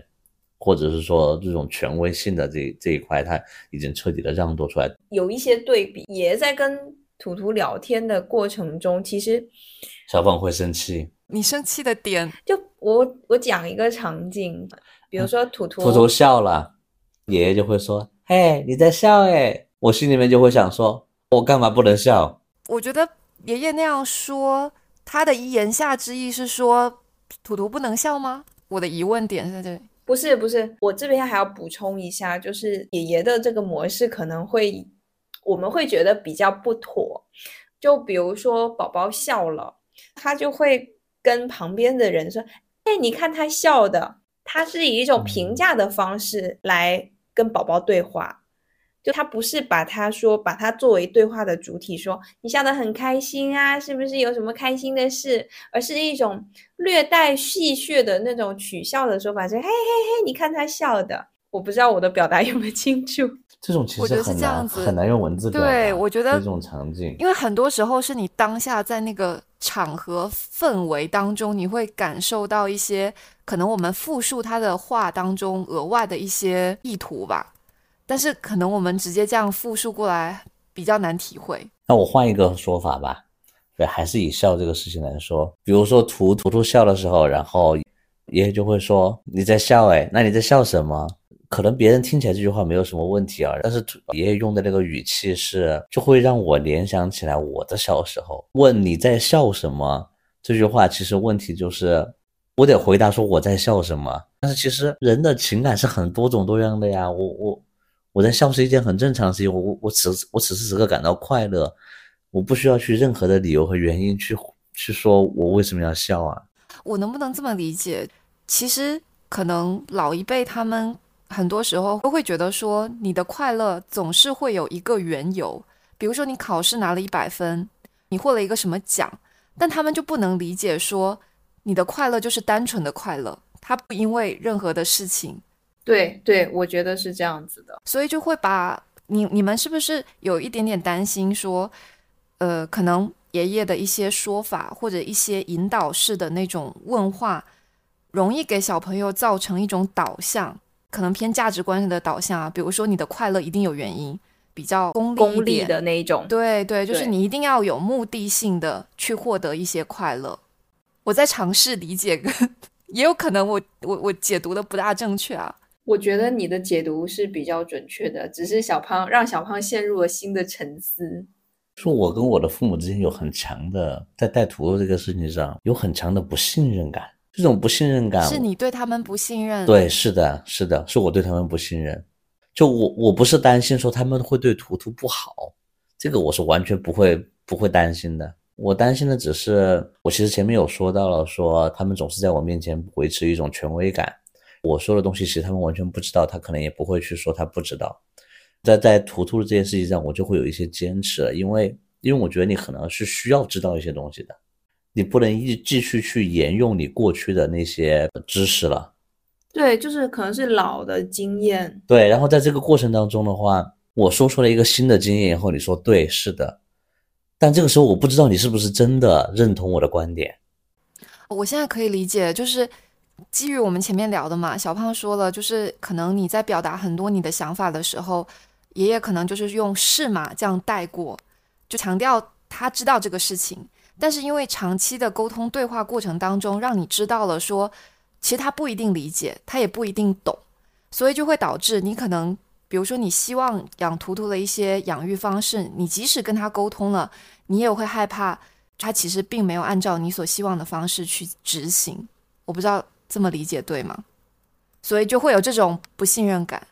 或者是说这种权威性的这这一块，他已经彻底的让渡出来。有一些对比，也在跟图图聊天的过程中，其实小宝会生气。你生气的点，就我我讲一个场景，比如说图图图图笑了，爷爷就会说：“嘿，你在笑哎。”我心里面就会想说：“我干嘛不能笑？”我觉得爷爷那样说，他的言下之意是说图图不能笑吗？我的疑问点在这里。不是不是，我这边还要补充一下，就是爷爷的这个模式可能会，我们会觉得比较不妥。就比如说宝宝笑了，他就会跟旁边的人说：“哎，你看他笑的。”他是以一种评价的方式来跟宝宝对话。就他不是把他说把他作为对话的主体，说你笑得很开心啊，是不是有什么开心的事？而是一种略带戏谑的那种取笑的说法，说嘿嘿嘿，你看他笑的。我不知道我的表达有没有清楚。这种其实很难很难用文字表达。对，我觉得这种场景，因为很多时候是你当下在那个场合氛围当中，你会感受到一些可能我们复述他的话当中额外的一些意图吧。但是可能我们直接这样复述过来比较难体会。那我换一个说法吧，对，还是以笑这个事情来说。比如说图图图笑的时候，然后爷爷就会说你在笑哎，那你在笑什么？可能别人听起来这句话没有什么问题啊，但是爷爷用的那个语气是，就会让我联想起来我的小时候。问你在笑什么这句话，其实问题就是我得回答说我在笑什么。但是其实人的情感是很多种多样的呀，我我。我在笑是一件很正常的事情，我我我此我此时此刻感到快乐，我不需要去任何的理由和原因去去说我为什么要笑啊？我能不能这么理解？其实可能老一辈他们很多时候都会觉得说，你的快乐总是会有一个缘由，比如说你考试拿了一百分，你获了一个什么奖，但他们就不能理解说，你的快乐就是单纯的快乐，它不因为任何的事情。对对，我觉得是这样子的，所以就会把你你们是不是有一点点担心说，呃，可能爷爷的一些说法或者一些引导式的那种问话，容易给小朋友造成一种导向，可能偏价值观的导向啊，比如说你的快乐一定有原因，比较功功利的那一种，对对，就是你一定要有目的性的去获得一些快乐。我在尝试理解，跟 也有可能我我我解读的不大正确啊。我觉得你的解读是比较准确的，只是小胖让小胖陷入了新的沉思。说我跟我的父母之间有很强的，在带图图这个事情上有很强的不信任感。这种不信任感是你对他们不信任？对，是的，是的，是我对他们不信任。就我，我不是担心说他们会对图图不好，这个我是完全不会不会担心的。我担心的只是，我其实前面有说到了，说他们总是在我面前维持一种权威感。我说的东西其实他们完全不知道，他可能也不会去说他不知道。在在图图的这件事情上，我就会有一些坚持，因为因为我觉得你可能是需要知道一些东西的，你不能一继续去沿用你过去的那些知识了。对，就是可能是老的经验。对，然后在这个过程当中的话，我说出了一个新的经验以后，你说对，是的，但这个时候我不知道你是不是真的认同我的观点。我现在可以理解，就是。基于我们前面聊的嘛，小胖说了，就是可能你在表达很多你的想法的时候，爷爷可能就是用是嘛这样带过，就强调他知道这个事情，但是因为长期的沟通对话过程当中，让你知道了说，其实他不一定理解，他也不一定懂，所以就会导致你可能，比如说你希望养图图的一些养育方式，你即使跟他沟通了，你也会害怕他其实并没有按照你所希望的方式去执行，我不知道。这么理解对吗？所以就会有这种不信任感。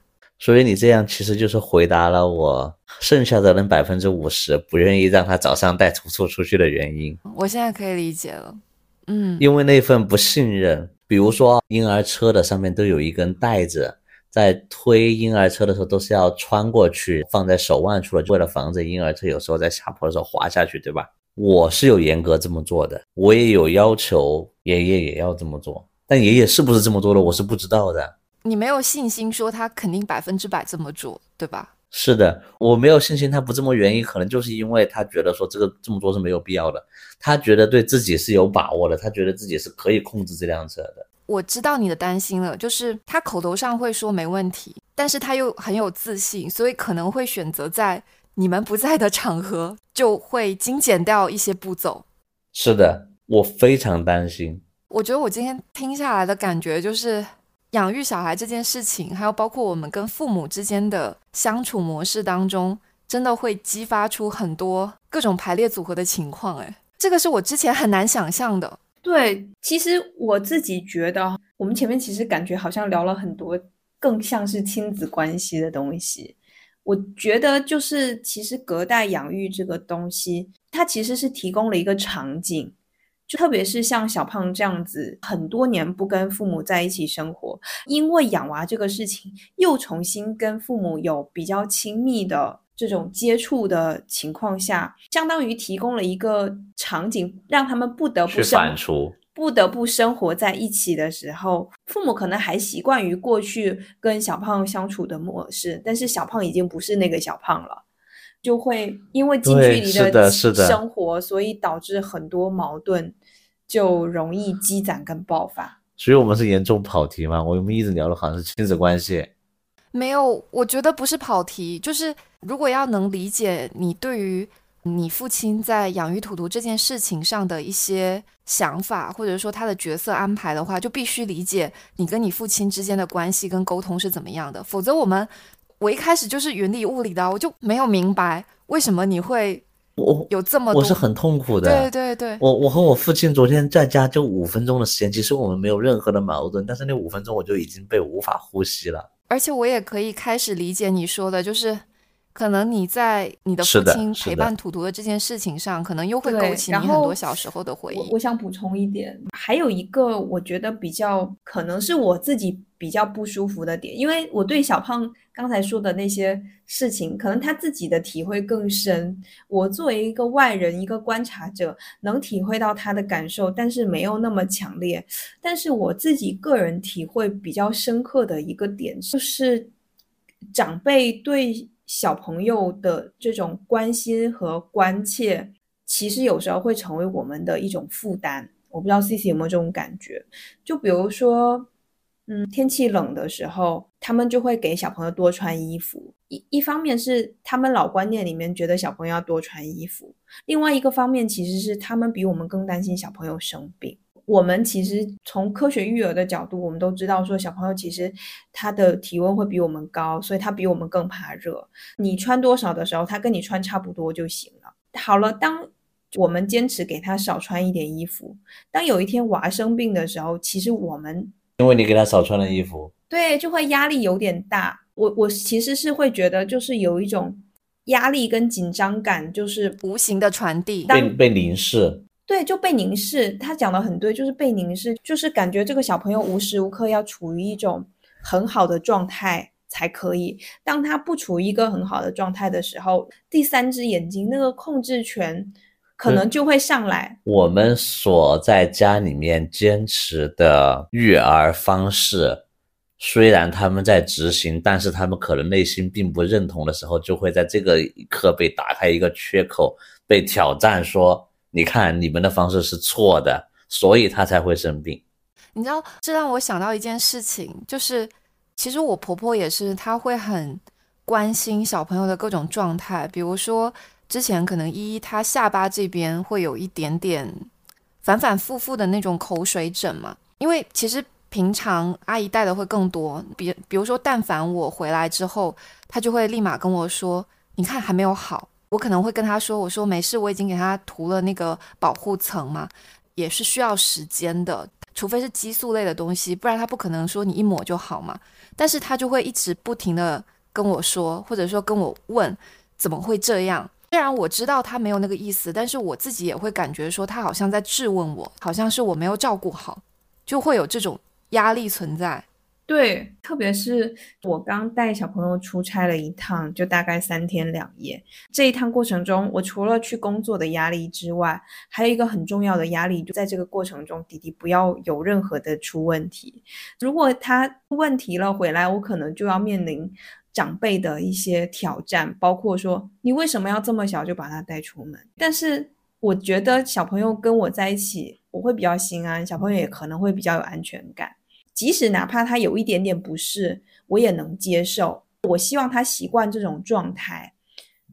所以你这样其实就是回答了我剩下的那百分之五十不愿意让他早上带图图出去的原因。我现在可以理解了，嗯，因为那份不信任，比如说婴儿车的上面都有一根带子，在推婴儿车的时候都是要穿过去放在手腕处的，为了防止婴儿车有时候在下坡的时候滑下去，对吧？我是有严格这么做的，我也有要求爷爷也要这么做。但爷爷是不是这么做的，我是不知道的。你没有信心说他肯定百分之百这么做，对吧？是的，我没有信心他不这么原因，可能就是因为他觉得说这个这么做是没有必要的，他觉得对自己是有把握的，他觉得自己是可以控制这辆车的。我知道你的担心了，就是他口头上会说没问题，但是他又很有自信，所以可能会选择在你们不在的场合就会精简掉一些步骤。是的，我非常担心。我觉得我今天听下来的感觉就是，养育小孩这件事情，还有包括我们跟父母之间的相处模式当中，真的会激发出很多各种排列组合的情况。哎，这个是我之前很难想象的。对，其实我自己觉得，我们前面其实感觉好像聊了很多，更像是亲子关系的东西。我觉得就是，其实隔代养育这个东西，它其实是提供了一个场景。就特别是像小胖这样子，很多年不跟父母在一起生活，因为养娃这个事情，又重新跟父母有比较亲密的这种接触的情况下，相当于提供了一个场景，让他们不得不反刍，不得不生活在一起的时候，父母可能还习惯于过去跟小胖相处的模式，但是小胖已经不是那个小胖了。就会因为近距离的生活，所以导致很多矛盾就容易积攒跟爆发。所以我们是严重跑题吗？我们一直聊的好像是亲子关系。没有，我觉得不是跑题，就是如果要能理解你对于你父亲在养育图图这件事情上的一些想法，或者说他的角色安排的话，就必须理解你跟你父亲之间的关系跟沟通是怎么样的，否则我们。我一开始就是云里雾里的，我就没有明白为什么你会我有这么多，我是很痛苦的。对对对，我我和我父亲昨天在家就五分钟的时间，其实我们没有任何的矛盾，但是那五分钟我就已经被无法呼吸了。而且我也可以开始理解你说的，就是。可能你在你的父亲陪伴图图的这件事情上，可能又会勾起你很多小时候的回忆。我我想补充一点，还有一个我觉得比较可能是我自己比较不舒服的点，因为我对小胖刚才说的那些事情，可能他自己的体会更深。我作为一个外人，一个观察者，能体会到他的感受，但是没有那么强烈。但是我自己个人体会比较深刻的一个点，就是长辈对。小朋友的这种关心和关切，其实有时候会成为我们的一种负担。我不知道 C C 有没有这种感觉？就比如说，嗯，天气冷的时候，他们就会给小朋友多穿衣服。一一方面是他们老观念里面觉得小朋友要多穿衣服，另外一个方面其实是他们比我们更担心小朋友生病。我们其实从科学育儿的角度，我们都知道说小朋友其实他的体温会比我们高，所以他比我们更怕热。你穿多少的时候，他跟你穿差不多就行了。好了，当我们坚持给他少穿一点衣服，当有一天娃生病的时候，其实我们因为你给他少穿了衣服，对，就会压力有点大。我我其实是会觉得，就是有一种压力跟紧张感，就是无形的传递，被被凝视。对，就被凝视。他讲的很对，就是被凝视，就是感觉这个小朋友无时无刻要处于一种很好的状态才可以。当他不处于一个很好的状态的时候，第三只眼睛那个控制权可能就会上来。我们所在家里面坚持的育儿方式，虽然他们在执行，但是他们可能内心并不认同的时候，就会在这个一刻被打开一个缺口，被挑战说。你看，你们的方式是错的，所以他才会生病。你知道，这让我想到一件事情，就是其实我婆婆也是，她会很关心小朋友的各种状态，比如说之前可能依依她下巴这边会有一点点反反复复的那种口水疹嘛，因为其实平常阿姨带的会更多，比比如说但凡我回来之后，她就会立马跟我说，你看还没有好，我可能会跟他说，我说没事，我已经给他涂了那个保护层嘛。也是需要时间的，除非是激素类的东西，不然他不可能说你一抹就好嘛。但是他就会一直不停的跟我说，或者说跟我问怎么会这样。虽然我知道他没有那个意思，但是我自己也会感觉说他好像在质问我，好像是我没有照顾好，就会有这种压力存在。对，特别是我刚带小朋友出差了一趟，就大概三天两夜。这一趟过程中，我除了去工作的压力之外，还有一个很重要的压力，就在这个过程中，弟弟不要有任何的出问题。如果他问题了回来，我可能就要面临长辈的一些挑战，包括说你为什么要这么小就把他带出门？但是我觉得小朋友跟我在一起，我会比较心安，小朋友也可能会比较有安全感。即使哪怕他有一点点不适，我也能接受。我希望他习惯这种状态，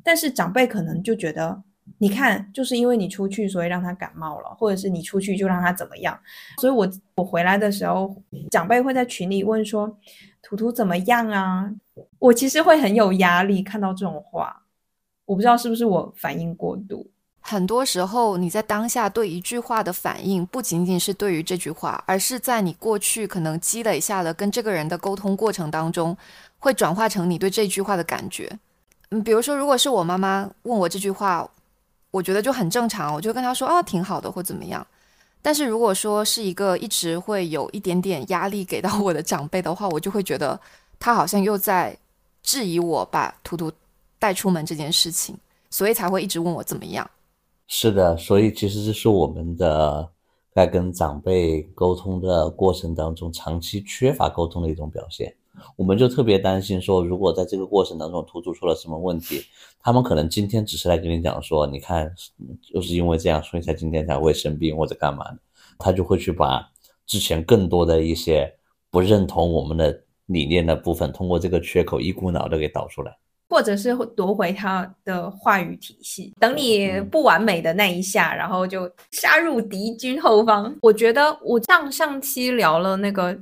但是长辈可能就觉得，你看，就是因为你出去，所以让他感冒了，或者是你出去就让他怎么样。所以，我我回来的时候，长辈会在群里问说：“图图怎么样啊？”我其实会很有压力，看到这种话，我不知道是不是我反应过度。很多时候，你在当下对一句话的反应，不仅仅是对于这句话，而是在你过去可能积累下的跟这个人的沟通过程当中，会转化成你对这句话的感觉。嗯，比如说，如果是我妈妈问我这句话，我觉得就很正常，我就跟她说啊，挺好的，或怎么样。但是如果说是一个一直会有一点点压力给到我的长辈的话，我就会觉得他好像又在质疑我把图图带出门这件事情，所以才会一直问我怎么样。是的，所以其实这是我们的在跟长辈沟通的过程当中，长期缺乏沟通的一种表现。我们就特别担心说，如果在这个过程当中突出出了什么问题，他们可能今天只是来跟你讲说，你看，就是因为这样，所以才今天才会生病或者干嘛的，他就会去把之前更多的一些不认同我们的理念的部分，通过这个缺口一股脑的给导出来。或者是夺回他的话语体系，等你不完美的那一下，然后就杀入敌军后方。我觉得我上上期聊了那个，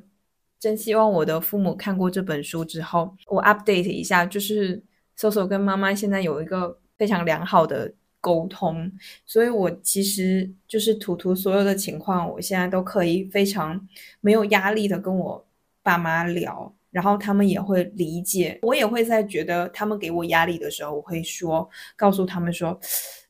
真希望我的父母看过这本书之后，我 update 一下，就是搜搜跟妈妈现在有一个非常良好的沟通，所以我其实就是图图所有的情况，我现在都可以非常没有压力的跟我爸妈聊。然后他们也会理解，我也会在觉得他们给我压力的时候，我会说，告诉他们说，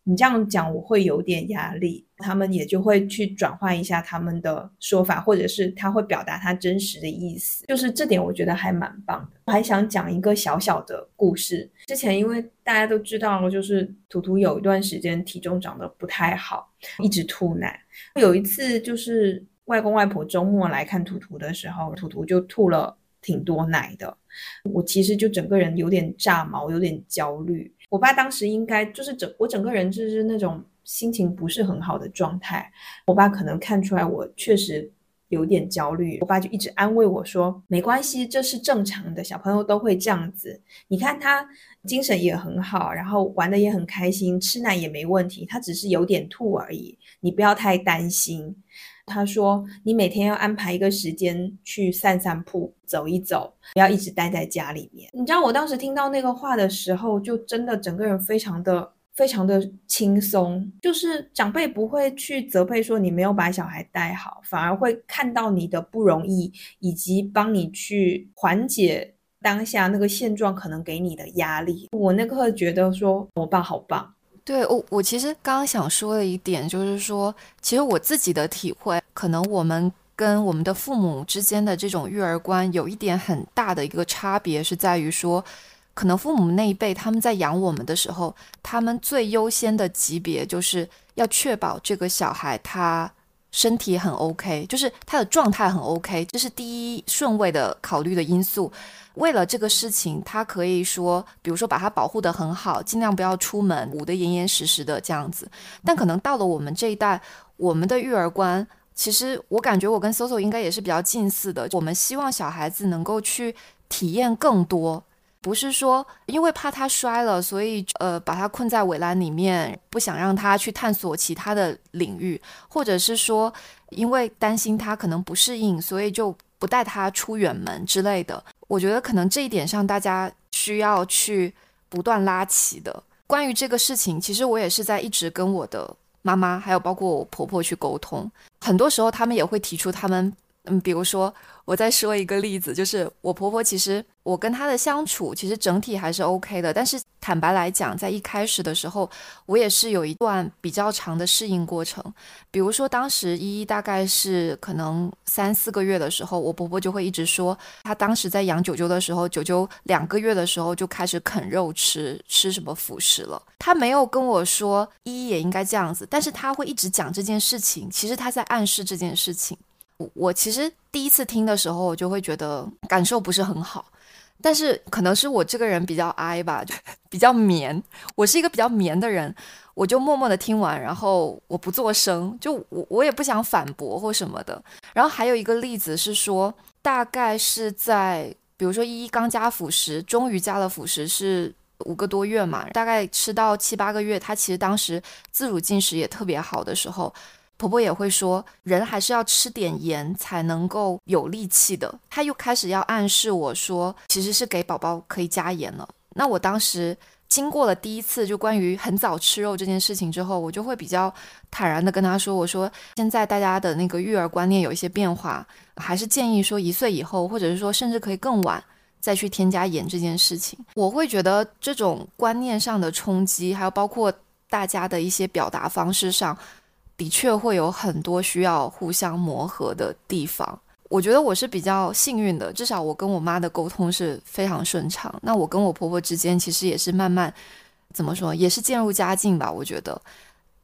你这样讲我会有点压力，他们也就会去转换一下他们的说法，或者是他会表达他真实的意思，就是这点我觉得还蛮棒的。我还想讲一个小小的故事，之前因为大家都知道，就是图图有一段时间体重长得不太好，一直吐奶，有一次就是外公外婆周末来看图图的时候，图图就吐了。挺多奶的，我其实就整个人有点炸毛，有点焦虑。我爸当时应该就是整我整个人就是那种心情不是很好的状态。我爸可能看出来我确实有点焦虑，我爸就一直安慰我说：“没关系，这是正常的，小朋友都会这样子。你看他精神也很好，然后玩的也很开心，吃奶也没问题，他只是有点吐而已，你不要太担心。”他说：“你每天要安排一个时间去散散步、走一走，不要一直待在家里面。”你知道，我当时听到那个话的时候，就真的整个人非常的、非常的轻松。就是长辈不会去责备说你没有把小孩带好，反而会看到你的不容易，以及帮你去缓解当下那个现状可能给你的压力。我那刻觉得说，我爸好棒。对我，我其实刚刚想说的一点就是说，其实我自己的体会，可能我们跟我们的父母之间的这种育儿观有一点很大的一个差别，是在于说，可能父母那一辈他们在养我们的时候，他们最优先的级别就是要确保这个小孩他身体很 OK，就是他的状态很 OK，这是第一顺位的考虑的因素。为了这个事情，他可以说，比如说把他保护得很好，尽量不要出门，捂得严严实实的这样子。但可能到了我们这一代，我们的育儿观其实我感觉我跟 Soso 应该也是比较近似的。我们希望小孩子能够去体验更多，不是说因为怕他摔了，所以呃把他困在围栏里面，不想让他去探索其他的领域，或者是说因为担心他可能不适应，所以就不带他出远门之类的。我觉得可能这一点上大家需要去不断拉齐的。关于这个事情，其实我也是在一直跟我的。妈妈还有包括我婆婆去沟通，很多时候他们也会提出他们，嗯，比如说我再说一个例子，就是我婆婆其实我跟她的相处其实整体还是 OK 的，但是坦白来讲，在一开始的时候，我也是有一段比较长的适应过程。比如说当时依依大概是可能三四个月的时候，我婆婆就会一直说，她当时在养九九的时候，九九两个月的时候就开始啃肉吃，吃什么辅食了。她没有跟我说依依也应该这样子，但是她会一直讲这件事情。其实她在暗示这件事情。我我其实第一次听的时候，我就会觉得感受不是很好。但是可能是我这个人比较哀吧，就比较绵。我是一个比较绵的人，我就默默的听完，然后我不作声，就我我也不想反驳或什么的。然后还有一个例子是说，大概是在比如说一一刚加辅食，终于加了辅食是。五个多月嘛，大概吃到七八个月，他其实当时自主进食也特别好的时候，婆婆也会说，人还是要吃点盐才能够有力气的。她又开始要暗示我说，其实是给宝宝可以加盐了。那我当时经过了第一次就关于很早吃肉这件事情之后，我就会比较坦然的跟她说，我说现在大家的那个育儿观念有一些变化，还是建议说一岁以后，或者是说甚至可以更晚。再去添加盐这件事情，我会觉得这种观念上的冲击，还有包括大家的一些表达方式上，的确会有很多需要互相磨合的地方。我觉得我是比较幸运的，至少我跟我妈的沟通是非常顺畅。那我跟我婆婆之间其实也是慢慢怎么说，也是渐入佳境吧。我觉得，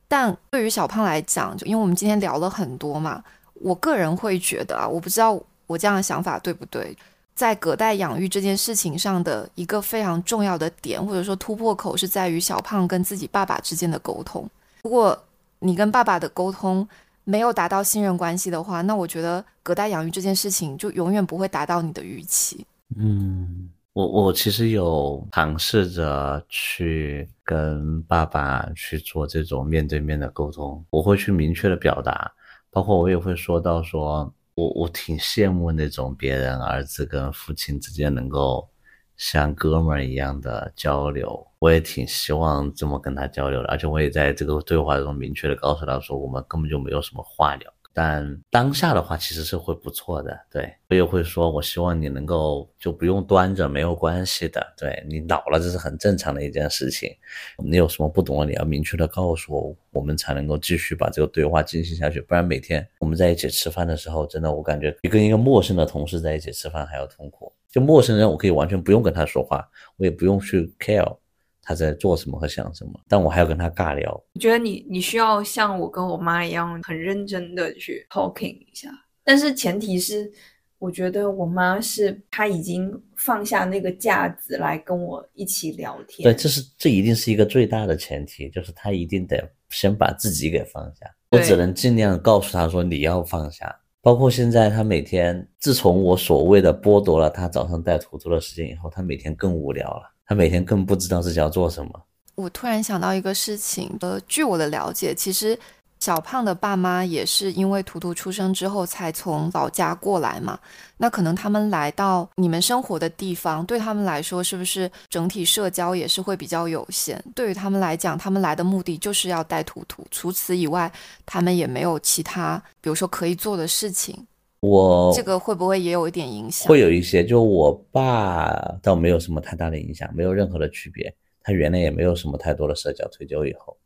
但对于小胖来讲，就因为我们今天聊了很多嘛，我个人会觉得啊，我不知道我这样的想法对不对。在隔代养育这件事情上的一个非常重要的点，或者说突破口，是在于小胖跟自己爸爸之间的沟通。如果你跟爸爸的沟通没有达到信任关系的话，那我觉得隔代养育这件事情就永远不会达到你的预期。嗯，我我其实有尝试着去跟爸爸去做这种面对面的沟通，我会去明确的表达，包括我也会说到说。我我挺羡慕那种别人儿子跟父亲之间能够像哥们儿一样的交流，我也挺希望这么跟他交流的，而且我也在这个对话中明确的告诉他说，我们根本就没有什么话聊。但当下的话其实是会不错的，对我也会说，我希望你能够就不用端着，没有关系的，对你老了这是很正常的一件事情。你有什么不懂的，你要明确的告诉我，我们才能够继续把这个对话进行下去。不然每天我们在一起吃饭的时候，真的我感觉比跟一个陌生的同事在一起吃饭还要痛苦。就陌生人，我可以完全不用跟他说话，我也不用去 care。他在做什么和想什么，但我还要跟他尬聊。我觉得你你需要像我跟我妈一样，很认真的去 talking 一下。但是前提是，我觉得我妈是她已经放下那个架子来跟我一起聊天。对，这是这一定是一个最大的前提，就是她一定得先把自己给放下。我只能尽量告诉她说你要放下。包括现在，他每天自从我所谓的剥夺了他早上带图图的时间以后，他每天更无聊了。他每天更不知道自己要做什么。我突然想到一个事情，呃，据我的了解，其实小胖的爸妈也是因为图图出生之后才从老家过来嘛。那可能他们来到你们生活的地方，对他们来说，是不是整体社交也是会比较有限？对于他们来讲，他们来的目的就是要带图图，除此以外，他们也没有其他，比如说可以做的事情。我这个会不会也有一点影响？会有一些，就我爸倒没有什么太大的影响，没有任何的区别。他原来也没有什么太多的社交，退休以后，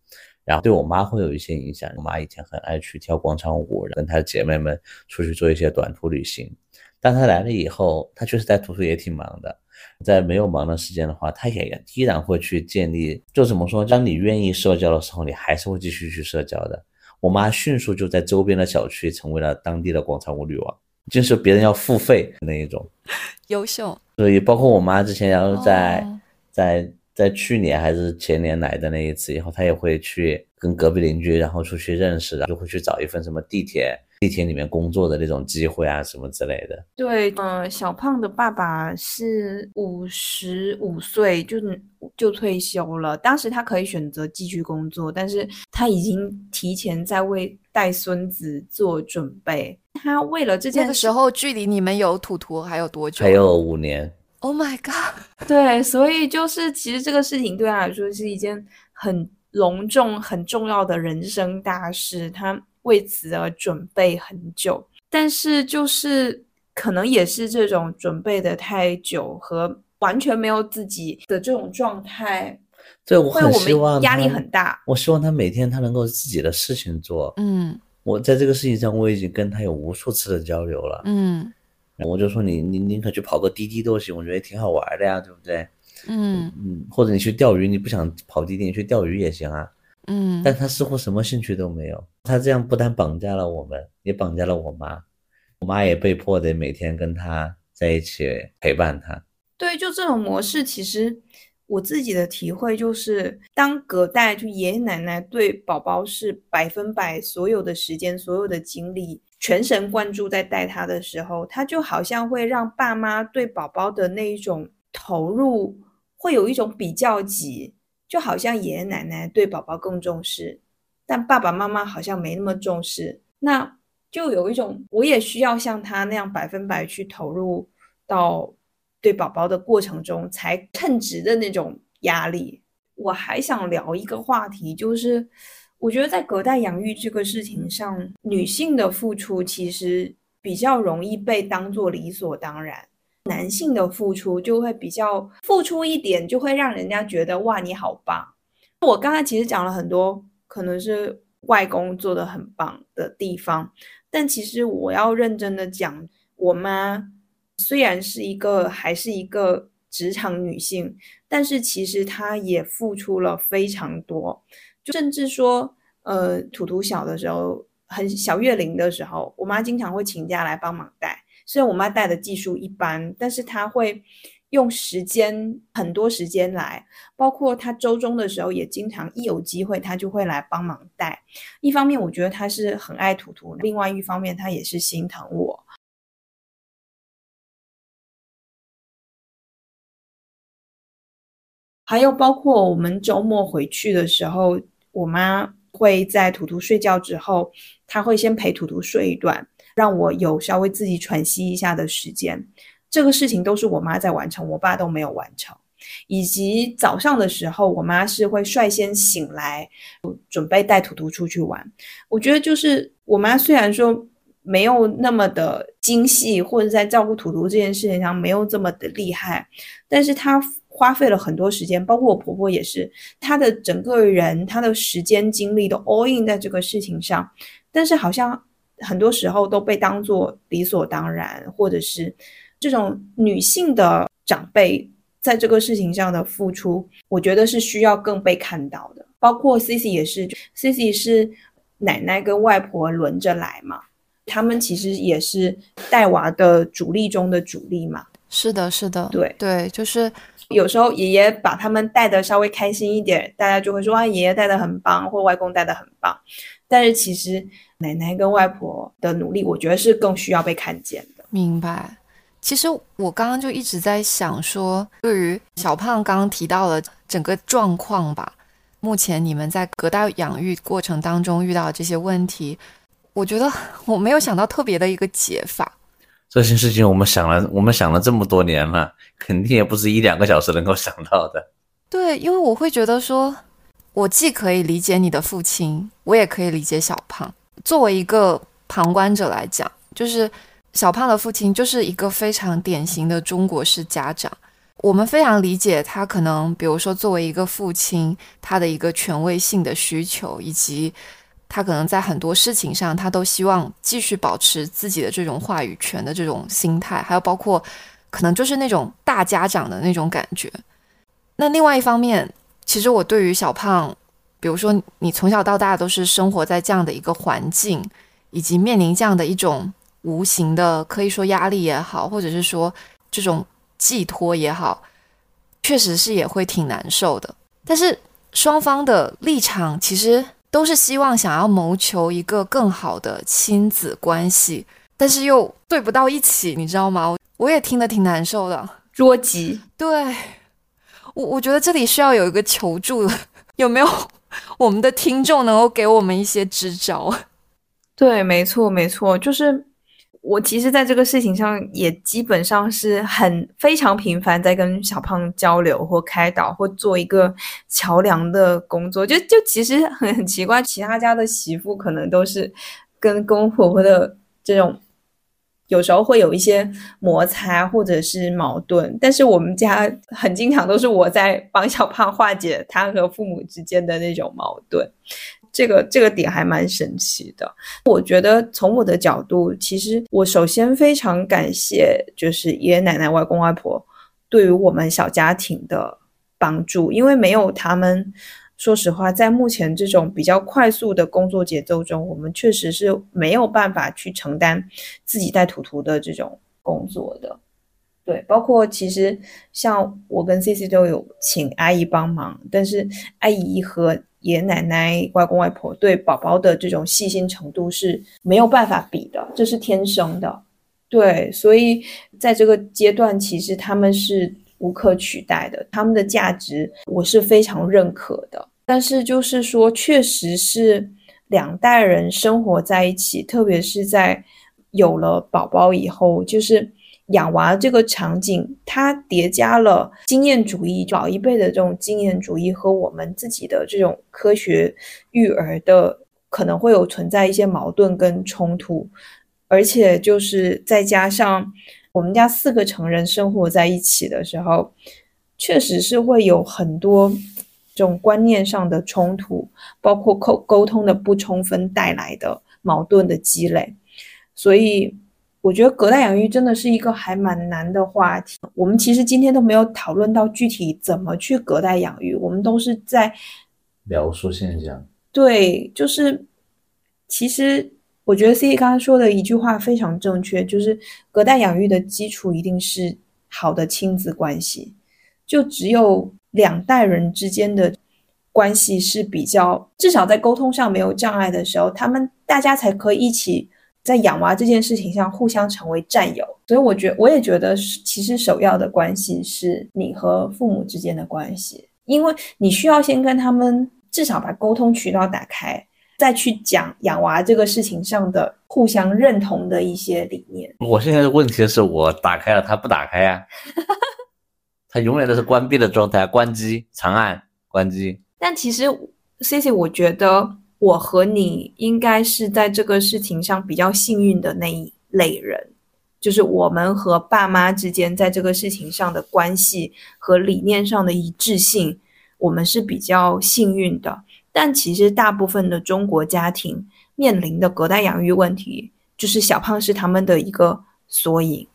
然后对我妈会有一些影响。我妈以前很爱去跳广场舞，跟她的姐妹们出去做一些短途旅行。但她来了以后，她确实在图书也挺忙的，在没有忙的时间的话，她也依然会去建立。就怎么说，当你愿意社交的时候，你还是会继续去社交的。我妈迅速就在周边的小区成为了当地的广场舞女王，就是别人要付费那一种，优秀。所以包括我妈之前，然后在在在去年还是前年来的那一次以后，他也会去跟隔壁邻居，然后出去认识，然后就会去找一份什么地铁地铁里面工作的那种机会啊什么之类的。对，呃，小胖的爸爸是五十五岁就就退休了，当时他可以选择继续工作，但是他已经提前在为带孙子做准备。他为了这件那个时候，距离你们有土图还有多久？还有五年。Oh my god！对，所以就是其实这个事情对他来说是一件很隆重、很重要的人生大事，他为此而准备很久。但是就是可能也是这种准备的太久和完全没有自己的这种状态，对我很希望压力很大。我希望他每天他能够自己的事情做。嗯，我在这个事情上我已经跟他有无数次的交流了。嗯。我就说你你宁可去跑个滴滴都行，我觉得挺好玩的呀，对不对？嗯嗯，或者你去钓鱼，你不想跑滴滴，你去钓鱼也行啊。嗯，但他似乎什么兴趣都没有，他这样不但绑架了我们，也绑架了我妈，我妈也被迫得每天跟他在一起陪伴他。对，就这种模式，其实我自己的体会就是，当隔代就爷爷奶奶对宝宝是百分百所有的时间、所有的精力。全神贯注在带他的时候，他就好像会让爸妈对宝宝的那一种投入，会有一种比较级，就好像爷爷奶奶对宝宝更重视，但爸爸妈妈好像没那么重视，那就有一种我也需要像他那样百分百去投入到对宝宝的过程中才称职的那种压力。我还想聊一个话题，就是。我觉得在隔代养育这个事情上，女性的付出其实比较容易被当做理所当然，男性的付出就会比较付出一点，就会让人家觉得哇你好棒。我刚才其实讲了很多，可能是外公做的很棒的地方，但其实我要认真的讲，我妈虽然是一个还是一个职场女性，但是其实她也付出了非常多。甚至说，呃，图图小的时候，很小月龄的时候，我妈经常会请假来帮忙带。虽然我妈带的技术一般，但是她会用时间很多时间来，包括她周中的时候，也经常一有机会，她就会来帮忙带。一方面，我觉得她是很爱图图；，另外一方面，她也是心疼我。还有包括我们周末回去的时候。我妈会在图图睡觉之后，她会先陪图图睡一段，让我有稍微自己喘息一下的时间。这个事情都是我妈在完成，我爸都没有完成。以及早上的时候，我妈是会率先醒来，准备带图图出去玩。我觉得就是我妈虽然说没有那么的精细，或者在照顾图图这件事情上没有这么的厉害，但是她。花费了很多时间，包括我婆婆也是，她的整个人，她的时间精力都 all in 在这个事情上，但是好像很多时候都被当做理所当然，或者是这种女性的长辈在这个事情上的付出，我觉得是需要更被看到的。包括 Cici 也是，Cici 是奶奶跟外婆轮着来嘛，他们其实也是带娃的主力中的主力嘛。是的，是的，对对，就是。有时候爷爷把他们带的稍微开心一点，大家就会说啊，爷爷带的很棒，或外公带的很棒。但是其实奶奶跟外婆的努力，我觉得是更需要被看见的。明白。其实我刚刚就一直在想说，对于小胖刚刚提到的整个状况吧，目前你们在隔代养育过程当中遇到这些问题，我觉得我没有想到特别的一个解法。这些事情我们想了，我们想了这么多年了，肯定也不是一两个小时能够想到的。对，因为我会觉得说，我既可以理解你的父亲，我也可以理解小胖。作为一个旁观者来讲，就是小胖的父亲就是一个非常典型的中国式家长。我们非常理解他可能，比如说作为一个父亲，他的一个权威性的需求，以及。他可能在很多事情上，他都希望继续保持自己的这种话语权的这种心态，还有包括可能就是那种大家长的那种感觉。那另外一方面，其实我对于小胖，比如说你从小到大都是生活在这样的一个环境，以及面临这样的一种无形的，可以说压力也好，或者是说这种寄托也好，确实是也会挺难受的。但是双方的立场其实。都是希望想要谋求一个更好的亲子关系，但是又对不到一起，你知道吗？我也听得挺难受的，捉急。对我，我觉得这里需要有一个求助的，有没有我们的听众能够给我们一些支招？对，没错，没错，就是我其实在这个事情上也基本上是很非常频繁在跟小胖交流或开导或做一个桥梁的工作。就就其实很很奇怪，其他家的媳妇可能都是跟公婆婆的这种有时候会有一些摩擦或者是矛盾，但是我们家很经常都是我在帮小胖化解他和父母之间的那种矛盾。这个这个点还蛮神奇的，我觉得从我的角度，其实我首先非常感谢，就是爷爷奶奶、外公外婆对于我们小家庭的帮助，因为没有他们，说实话，在目前这种比较快速的工作节奏中，我们确实是没有办法去承担自己带图图的这种工作的。对，包括其实像我跟 C C 都有请阿姨帮忙，但是阿姨和爷爷奶奶、外公外婆对宝宝的这种细心程度是没有办法比的，这是天生的。对，所以在这个阶段，其实他们是无可取代的，他们的价值我是非常认可的。但是就是说，确实是两代人生活在一起，特别是在有了宝宝以后，就是。养娃这个场景，它叠加了经验主义老一辈的这种经验主义和我们自己的这种科学育儿的，可能会有存在一些矛盾跟冲突，而且就是再加上我们家四个成人生活在一起的时候，确实是会有很多这种观念上的冲突，包括沟沟通的不充分带来的矛盾的积累，所以。我觉得隔代养育真的是一个还蛮难的话题。我们其实今天都没有讨论到具体怎么去隔代养育，我们都是在描述现象。对，就是其实我觉得 C 刚刚说的一句话非常正确，就是隔代养育的基础一定是好的亲子关系。就只有两代人之间的关系是比较，至少在沟通上没有障碍的时候，他们大家才可以一起。在养娃这件事情上，互相成为战友，所以我觉我也觉得，其实首要的关系是你和父母之间的关系，因为你需要先跟他们至少把沟通渠道打开，再去讲养娃这个事情上的互相认同的一些理念。我现在的问题是我打开了，他不打开呀，他永远都是关闭的状态，关机长按关机。但其实，C C，我觉得。我和你应该是在这个事情上比较幸运的那一类人，就是我们和爸妈之间在这个事情上的关系和理念上的一致性，我们是比较幸运的。但其实大部分的中国家庭面临的隔代养育问题，就是小胖是他们的一个缩影。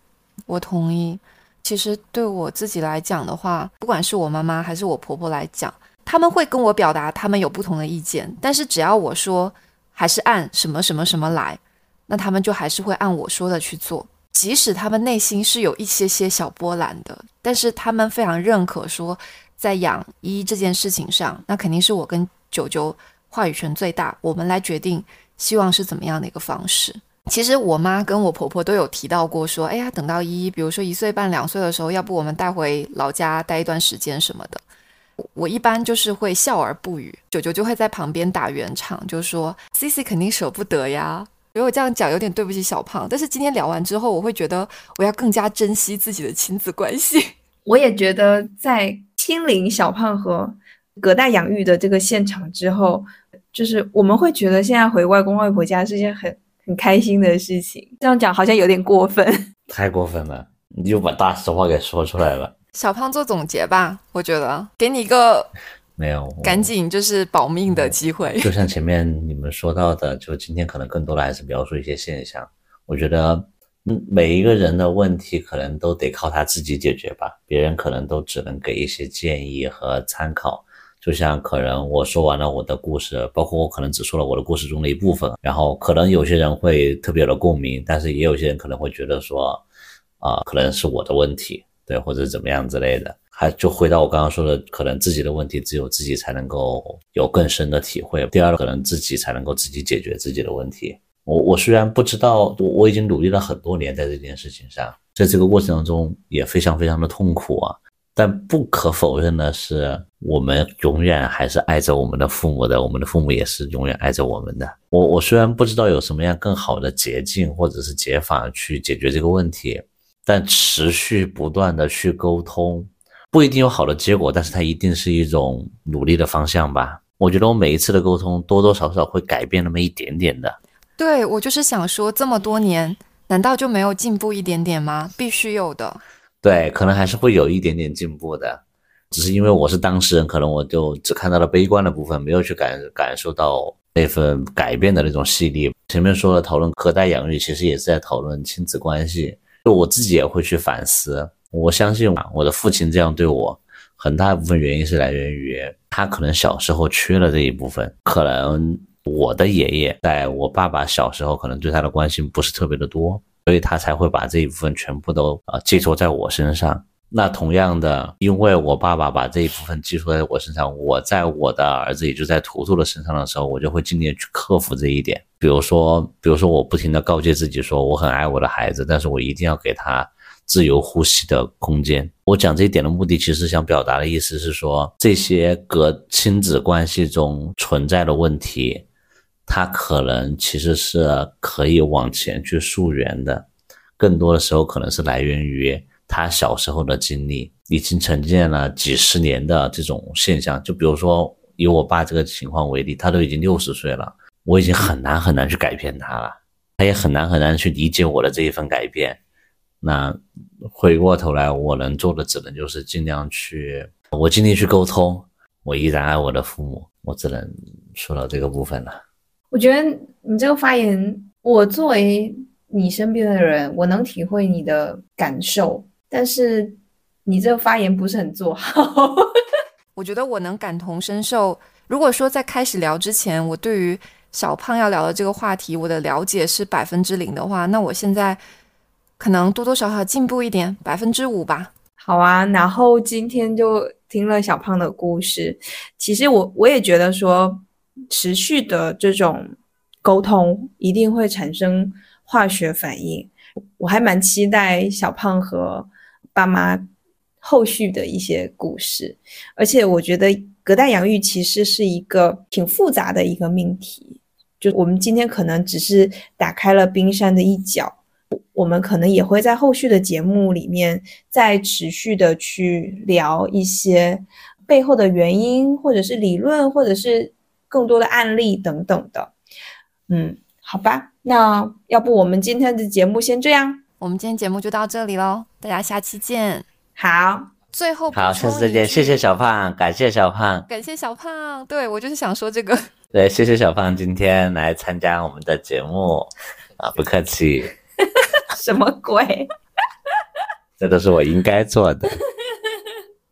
我同意。其实对我自己来讲的话，不管是我妈妈还是我婆婆来讲。他们会跟我表达他们有不同的意见，但是只要我说还是按什么什么什么来，那他们就还是会按我说的去做，即使他们内心是有一些些小波澜的，但是他们非常认可说，在养一这件事情上，那肯定是我跟九九话语权最大，我们来决定希望是怎么样的一个方式。其实我妈跟我婆婆都有提到过说，哎呀，等到一，比如说一岁半两岁的时候，要不我们带回老家待一段时间什么的。我一般就是会笑而不语，九九就会在旁边打圆场，就说 C C 肯定舍不得呀。如果这样讲有点对不起小胖，但是今天聊完之后，我会觉得我要更加珍惜自己的亲子关系。我也觉得在亲临小胖和隔代养育的这个现场之后，就是我们会觉得现在回外公外婆家是件很很开心的事情。这样讲好像有点过分，太过分了，你就把大实话给说出来了。小胖做总结吧，我觉得给你一个没有赶紧就是保命的机会。就像前面你们说到的，就今天可能更多的还是描述一些现象。我觉得，嗯，每一个人的问题可能都得靠他自己解决吧，别人可能都只能给一些建议和参考。就像可能我说完了我的故事，包括我可能只说了我的故事中的一部分，然后可能有些人会特别的共鸣，但是也有些人可能会觉得说，啊，可能是我的问题。对，或者怎么样之类的，还就回到我刚刚说的，可能自己的问题只有自己才能够有更深的体会。第二，可能自己才能够自己解决自己的问题。我我虽然不知道，我我已经努力了很多年在这件事情上，在这个过程当中也非常非常的痛苦啊。但不可否认的是，我们永远还是爱着我们的父母的，我们的父母也是永远爱着我们的。我我虽然不知道有什么样更好的捷径或者是解法去解决这个问题，但持续不断的去沟通，不一定有好的结果，但是它一定是一种努力的方向吧。我觉得我每一次的沟通多多少少会改变那么一点点的。对我就是想说，这么多年，难道就没有进步一点点吗？必须有的。对，可能还是会有一点点进步的，只是因为我是当事人，可能我就只看到了悲观的部分，没有去感感受到那份改变的那种细腻。前面说了，讨论隔代养育，其实也是在讨论亲子关系。就我自己也会去反思，我相信啊我的父亲这样对我，很大一部分原因是来源于他可能小时候缺了这一部分，可能我的爷爷在我爸爸小时候，可能对他的关心不是特别的多。所以他才会把这一部分全部都啊寄托在我身上。那同样的，因为我爸爸把这一部分寄托在我身上，我在我的儿子，也就在图图的身上的时候，我就会尽力去克服这一点。比如说，比如说，我不停的告诫自己说，我很爱我的孩子，但是我一定要给他自由呼吸的空间。我讲这一点的目的，其实想表达的意思是说，这些隔亲子关系中存在的问题。他可能其实是可以往前去溯源的，更多的时候可能是来源于他小时候的经历，已经沉淀了几十年的这种现象。就比如说以我爸这个情况为例，他都已经六十岁了，我已经很难很难去改变他了，他也很难很难去理解我的这一份改变。那回过头来，我能做的只能就是尽量去，我尽力去沟通。我依然爱我的父母，我只能说到这个部分了。我觉得你这个发言，我作为你身边的人，我能体会你的感受，但是你这个发言不是很做好。我觉得我能感同身受。如果说在开始聊之前，我对于小胖要聊的这个话题，我的了解是百分之零的话，那我现在可能多多少少进步一点，百分之五吧。好啊，然后今天就听了小胖的故事，其实我我也觉得说。持续的这种沟通一定会产生化学反应，我还蛮期待小胖和爸妈后续的一些故事。而且我觉得隔代养育其实是一个挺复杂的一个命题，就我们今天可能只是打开了冰山的一角，我们可能也会在后续的节目里面再持续的去聊一些背后的原因，或者是理论，或者是。更多的案例等等的，嗯，好吧，那要不我们今天的节目先这样，我们今天节目就到这里喽，大家下期见。好，最后好，下次再见，谢谢小胖，感谢小胖，感谢小胖，对我就是想说这个，对，谢谢小胖今天来参加我们的节目。啊，不客气，什么鬼？这都是我应该做的。